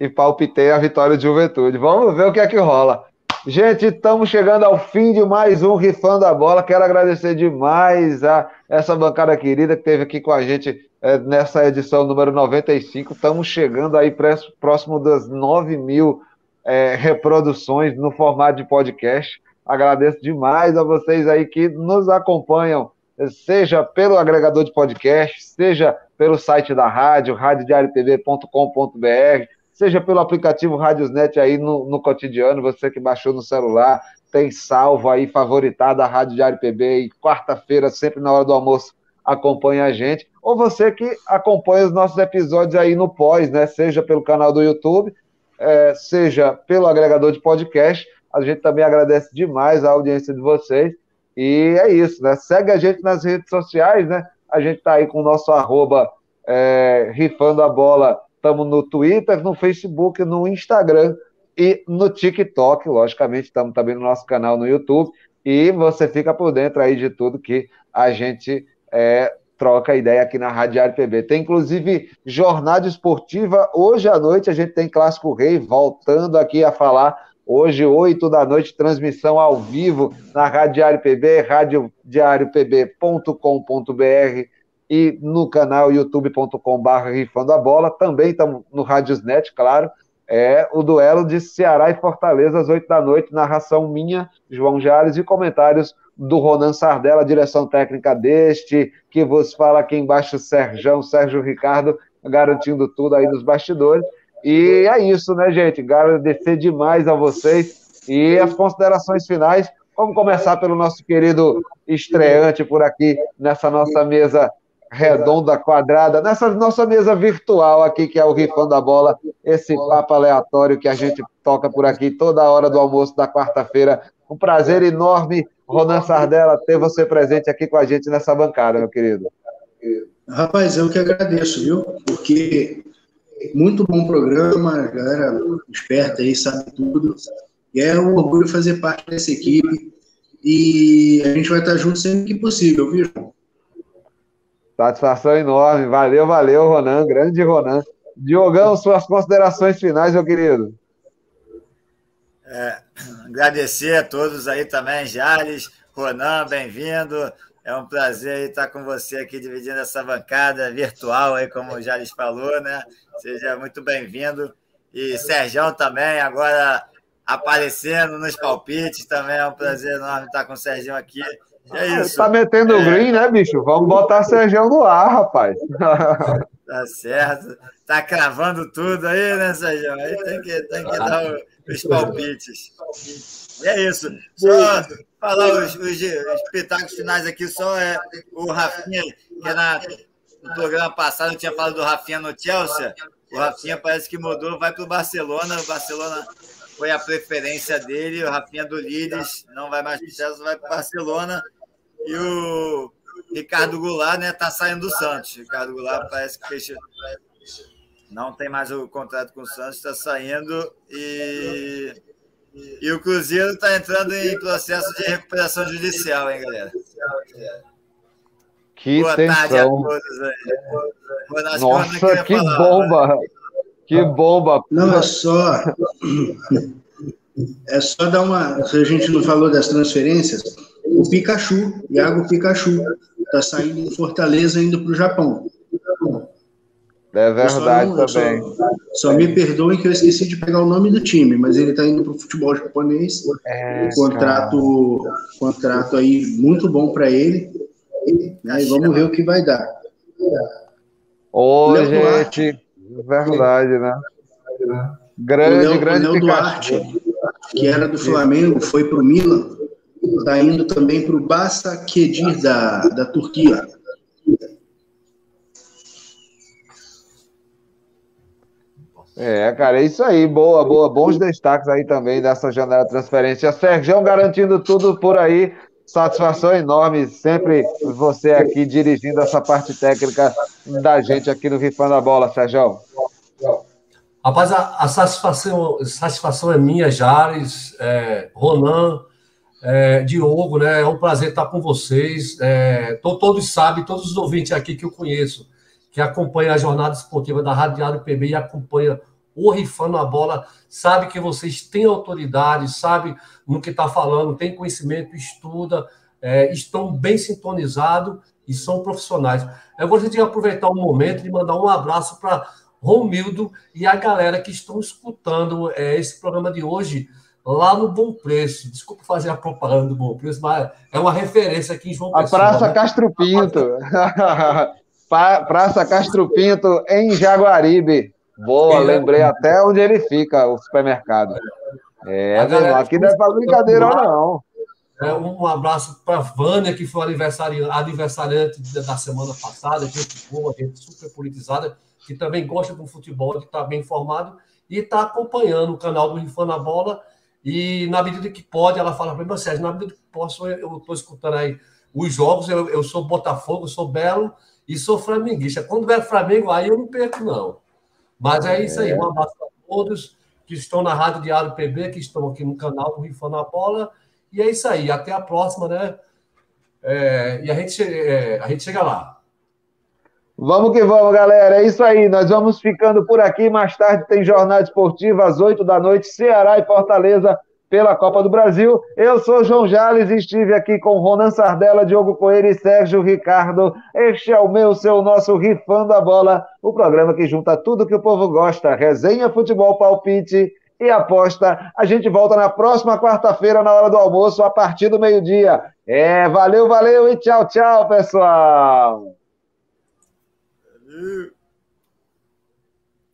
e palpitei a vitória de juventude. Vamos ver o que é que rola. Gente, estamos chegando ao fim de mais um Rifando a Bola. Quero agradecer demais a essa bancada querida que esteve aqui com a gente é, nessa edição número 95. Estamos chegando aí próximo das 9 mil é, reproduções no formato de podcast. Agradeço demais a vocês aí que nos acompanham seja pelo agregador de podcast, seja pelo site da rádio, radiodiariotv.com.br, seja pelo aplicativo Radiosnet aí no, no, cotidiano, você que baixou no celular, tem salvo aí, favoritado a Rádio Diário PB, e quarta-feira, sempre na hora do almoço, acompanha a gente, ou você que acompanha os nossos episódios aí no pós, né, seja pelo canal do YouTube, é, seja pelo agregador de podcast, a gente também agradece demais a audiência de vocês, e é isso, né? Segue a gente nas redes sociais, né? A gente tá aí com o nosso arroba é, rifando a bola. Estamos no Twitter, no Facebook, no Instagram e no TikTok. Logicamente, estamos também no nosso canal no YouTube. E você fica por dentro aí de tudo que a gente é, troca ideia aqui na Rádio RPB. Tem inclusive jornada esportiva. Hoje à noite a gente tem Clássico Rei voltando aqui a falar Hoje, 8 da noite, transmissão ao vivo na Rádio PB, radiodiariopb.com.br e no canal youtube.com.br Rifando a Bola. Também estamos no Radiosnet, claro. É o duelo de Ceará e Fortaleza às 8 da noite, narração minha, João Jales, e comentários do Ronan Sardella, direção técnica deste, que vos fala aqui embaixo, Sérgio, Sérgio Ricardo, garantindo tudo aí nos bastidores. E é isso, né, gente? Agradecer demais a vocês. E as considerações finais. Vamos começar pelo nosso querido estreante por aqui, nessa nossa mesa redonda, quadrada, nessa nossa mesa virtual aqui, que é o Rifando a Bola, esse papo aleatório que a gente toca por aqui toda hora do almoço da quarta-feira. Um prazer enorme, Ronan Sardella, ter você presente aqui com a gente nessa bancada, meu querido. Rapaz, eu que agradeço, viu? Porque muito bom programa, galera esperta aí, sabe tudo. E é um orgulho fazer parte dessa equipe. E a gente vai estar junto sempre que possível, viu? Satisfação enorme. Valeu, valeu, Ronan. Grande Ronan. Diogão, suas considerações finais, meu querido. É, agradecer a todos aí também, Jales, Ronan, bem-vindo. É um prazer estar com você aqui dividindo essa bancada virtual aí, como o Jales falou, né? Seja muito bem-vindo. E Serjão também, agora aparecendo nos palpites, também é um prazer enorme estar com o Serjão aqui. É isso. Tá metendo o é... green, né, bicho? Vamos botar Serjão no ar, rapaz. Tá certo. Tá cravando tudo aí, né, Serjão? Aí tem que, tem que dar os palpites. E é isso. Só falar os, os, os pitacos finais aqui, só é o Rafinha, que na, no programa passado eu tinha falado do Rafinha no Chelsea. O Rafinha parece que mudou, vai para o Barcelona. O Barcelona foi a preferência dele. O Rafinha do Leeds não vai mais para o Chelsea, vai para o Barcelona. E o Ricardo Goulart né, tá saindo do Santos. Ricardo Goulart parece que fechou. Não tem mais o contrato com o Santos, está saindo. E e o Cruzeiro está entrando em processo de recuperação judicial, hein, galera? Que Boa tensão. tarde a todos aí. Nossa, que falar, bomba! Né? Que bomba! Não, é só. É só dar uma. Se a gente não falou das transferências, o Pikachu, Iago Pikachu, está saindo de Fortaleza indo para o Japão. É verdade não, também. Só, só, me perdoem que eu esqueci de pegar o nome do time, mas ele está indo para o futebol japonês. É, contrato, contrato aí muito bom para ele. Né, vamos ver o que vai dar. Ô, Léo gente, Duarte, verdade, né? Grande, o Léo, grande o Léo Duarte, que era do Flamengo, foi para o Milan, está indo também para o Basta Kedir da, da Turquia. É, cara, é isso aí. Boa, boa. Bons destaques aí também dessa janela de transferência. Sérgio garantindo tudo por aí. Satisfação enorme sempre você aqui dirigindo essa parte técnica da gente aqui no Rifando a Bola, Sérgio. Rapaz, a, a satisfação, satisfação é minha, Jares, é, Ronan, É, Diogo, né? É um prazer estar com vocês. É, todos sabem, todos os ouvintes aqui que eu conheço, que acompanham a jornada esportiva da Rádio Diário PB e acompanham o Rifando a Bola, sabe que vocês têm autoridade, sabe no que está falando, tem conhecimento, estuda, é, estão bem sintonizados e são profissionais. Eu gostaria de aproveitar o momento de mandar um abraço para Romildo e a galera que estão escutando é, esse programa de hoje lá no Bom Preço. Desculpa fazer a propaganda do Bom Preço, mas é uma referência aqui em João Pessoa. A Praça né? Castro Pinto. Praça Castro Pinto, em Jaguaribe. Boa, lembrei até onde ele fica, o supermercado. É, meu aqui não é para brincadeira, não. É, um abraço para a Vânia, que foi aniversariante, aniversariante da semana passada, gente boa, gente super politizada, que também gosta do futebol, que está bem informado e está acompanhando o canal do Rifando a Bola. E na medida que pode, ela fala para mim, Sérgio, na medida que posso, eu estou escutando aí os jogos, eu, eu sou Botafogo, eu sou Belo e sou flamenguista. Quando vier Flamengo, aí eu não perco, não. Mas é isso aí, um abraço a todos que estão na Rádio Diário PB, que estão aqui no canal do Rifando a Bola. E é isso aí, até a próxima, né? É, e a gente, é, a gente chega lá. Vamos que vamos, galera. É isso aí. Nós vamos ficando por aqui. Mais tarde tem jornada esportiva às 8 da noite, Ceará e Fortaleza pela Copa do Brasil. Eu sou João Jales e estive aqui com Ronan Sardella, Diogo Coelho e Sérgio Ricardo. Este é o meu, seu, nosso Rifando a Bola, o programa que junta tudo que o povo gosta: resenha, futebol, palpite e aposta. A gente volta na próxima quarta-feira, na hora do almoço, a partir do meio-dia. É, valeu, valeu e tchau, tchau, pessoal! shoot.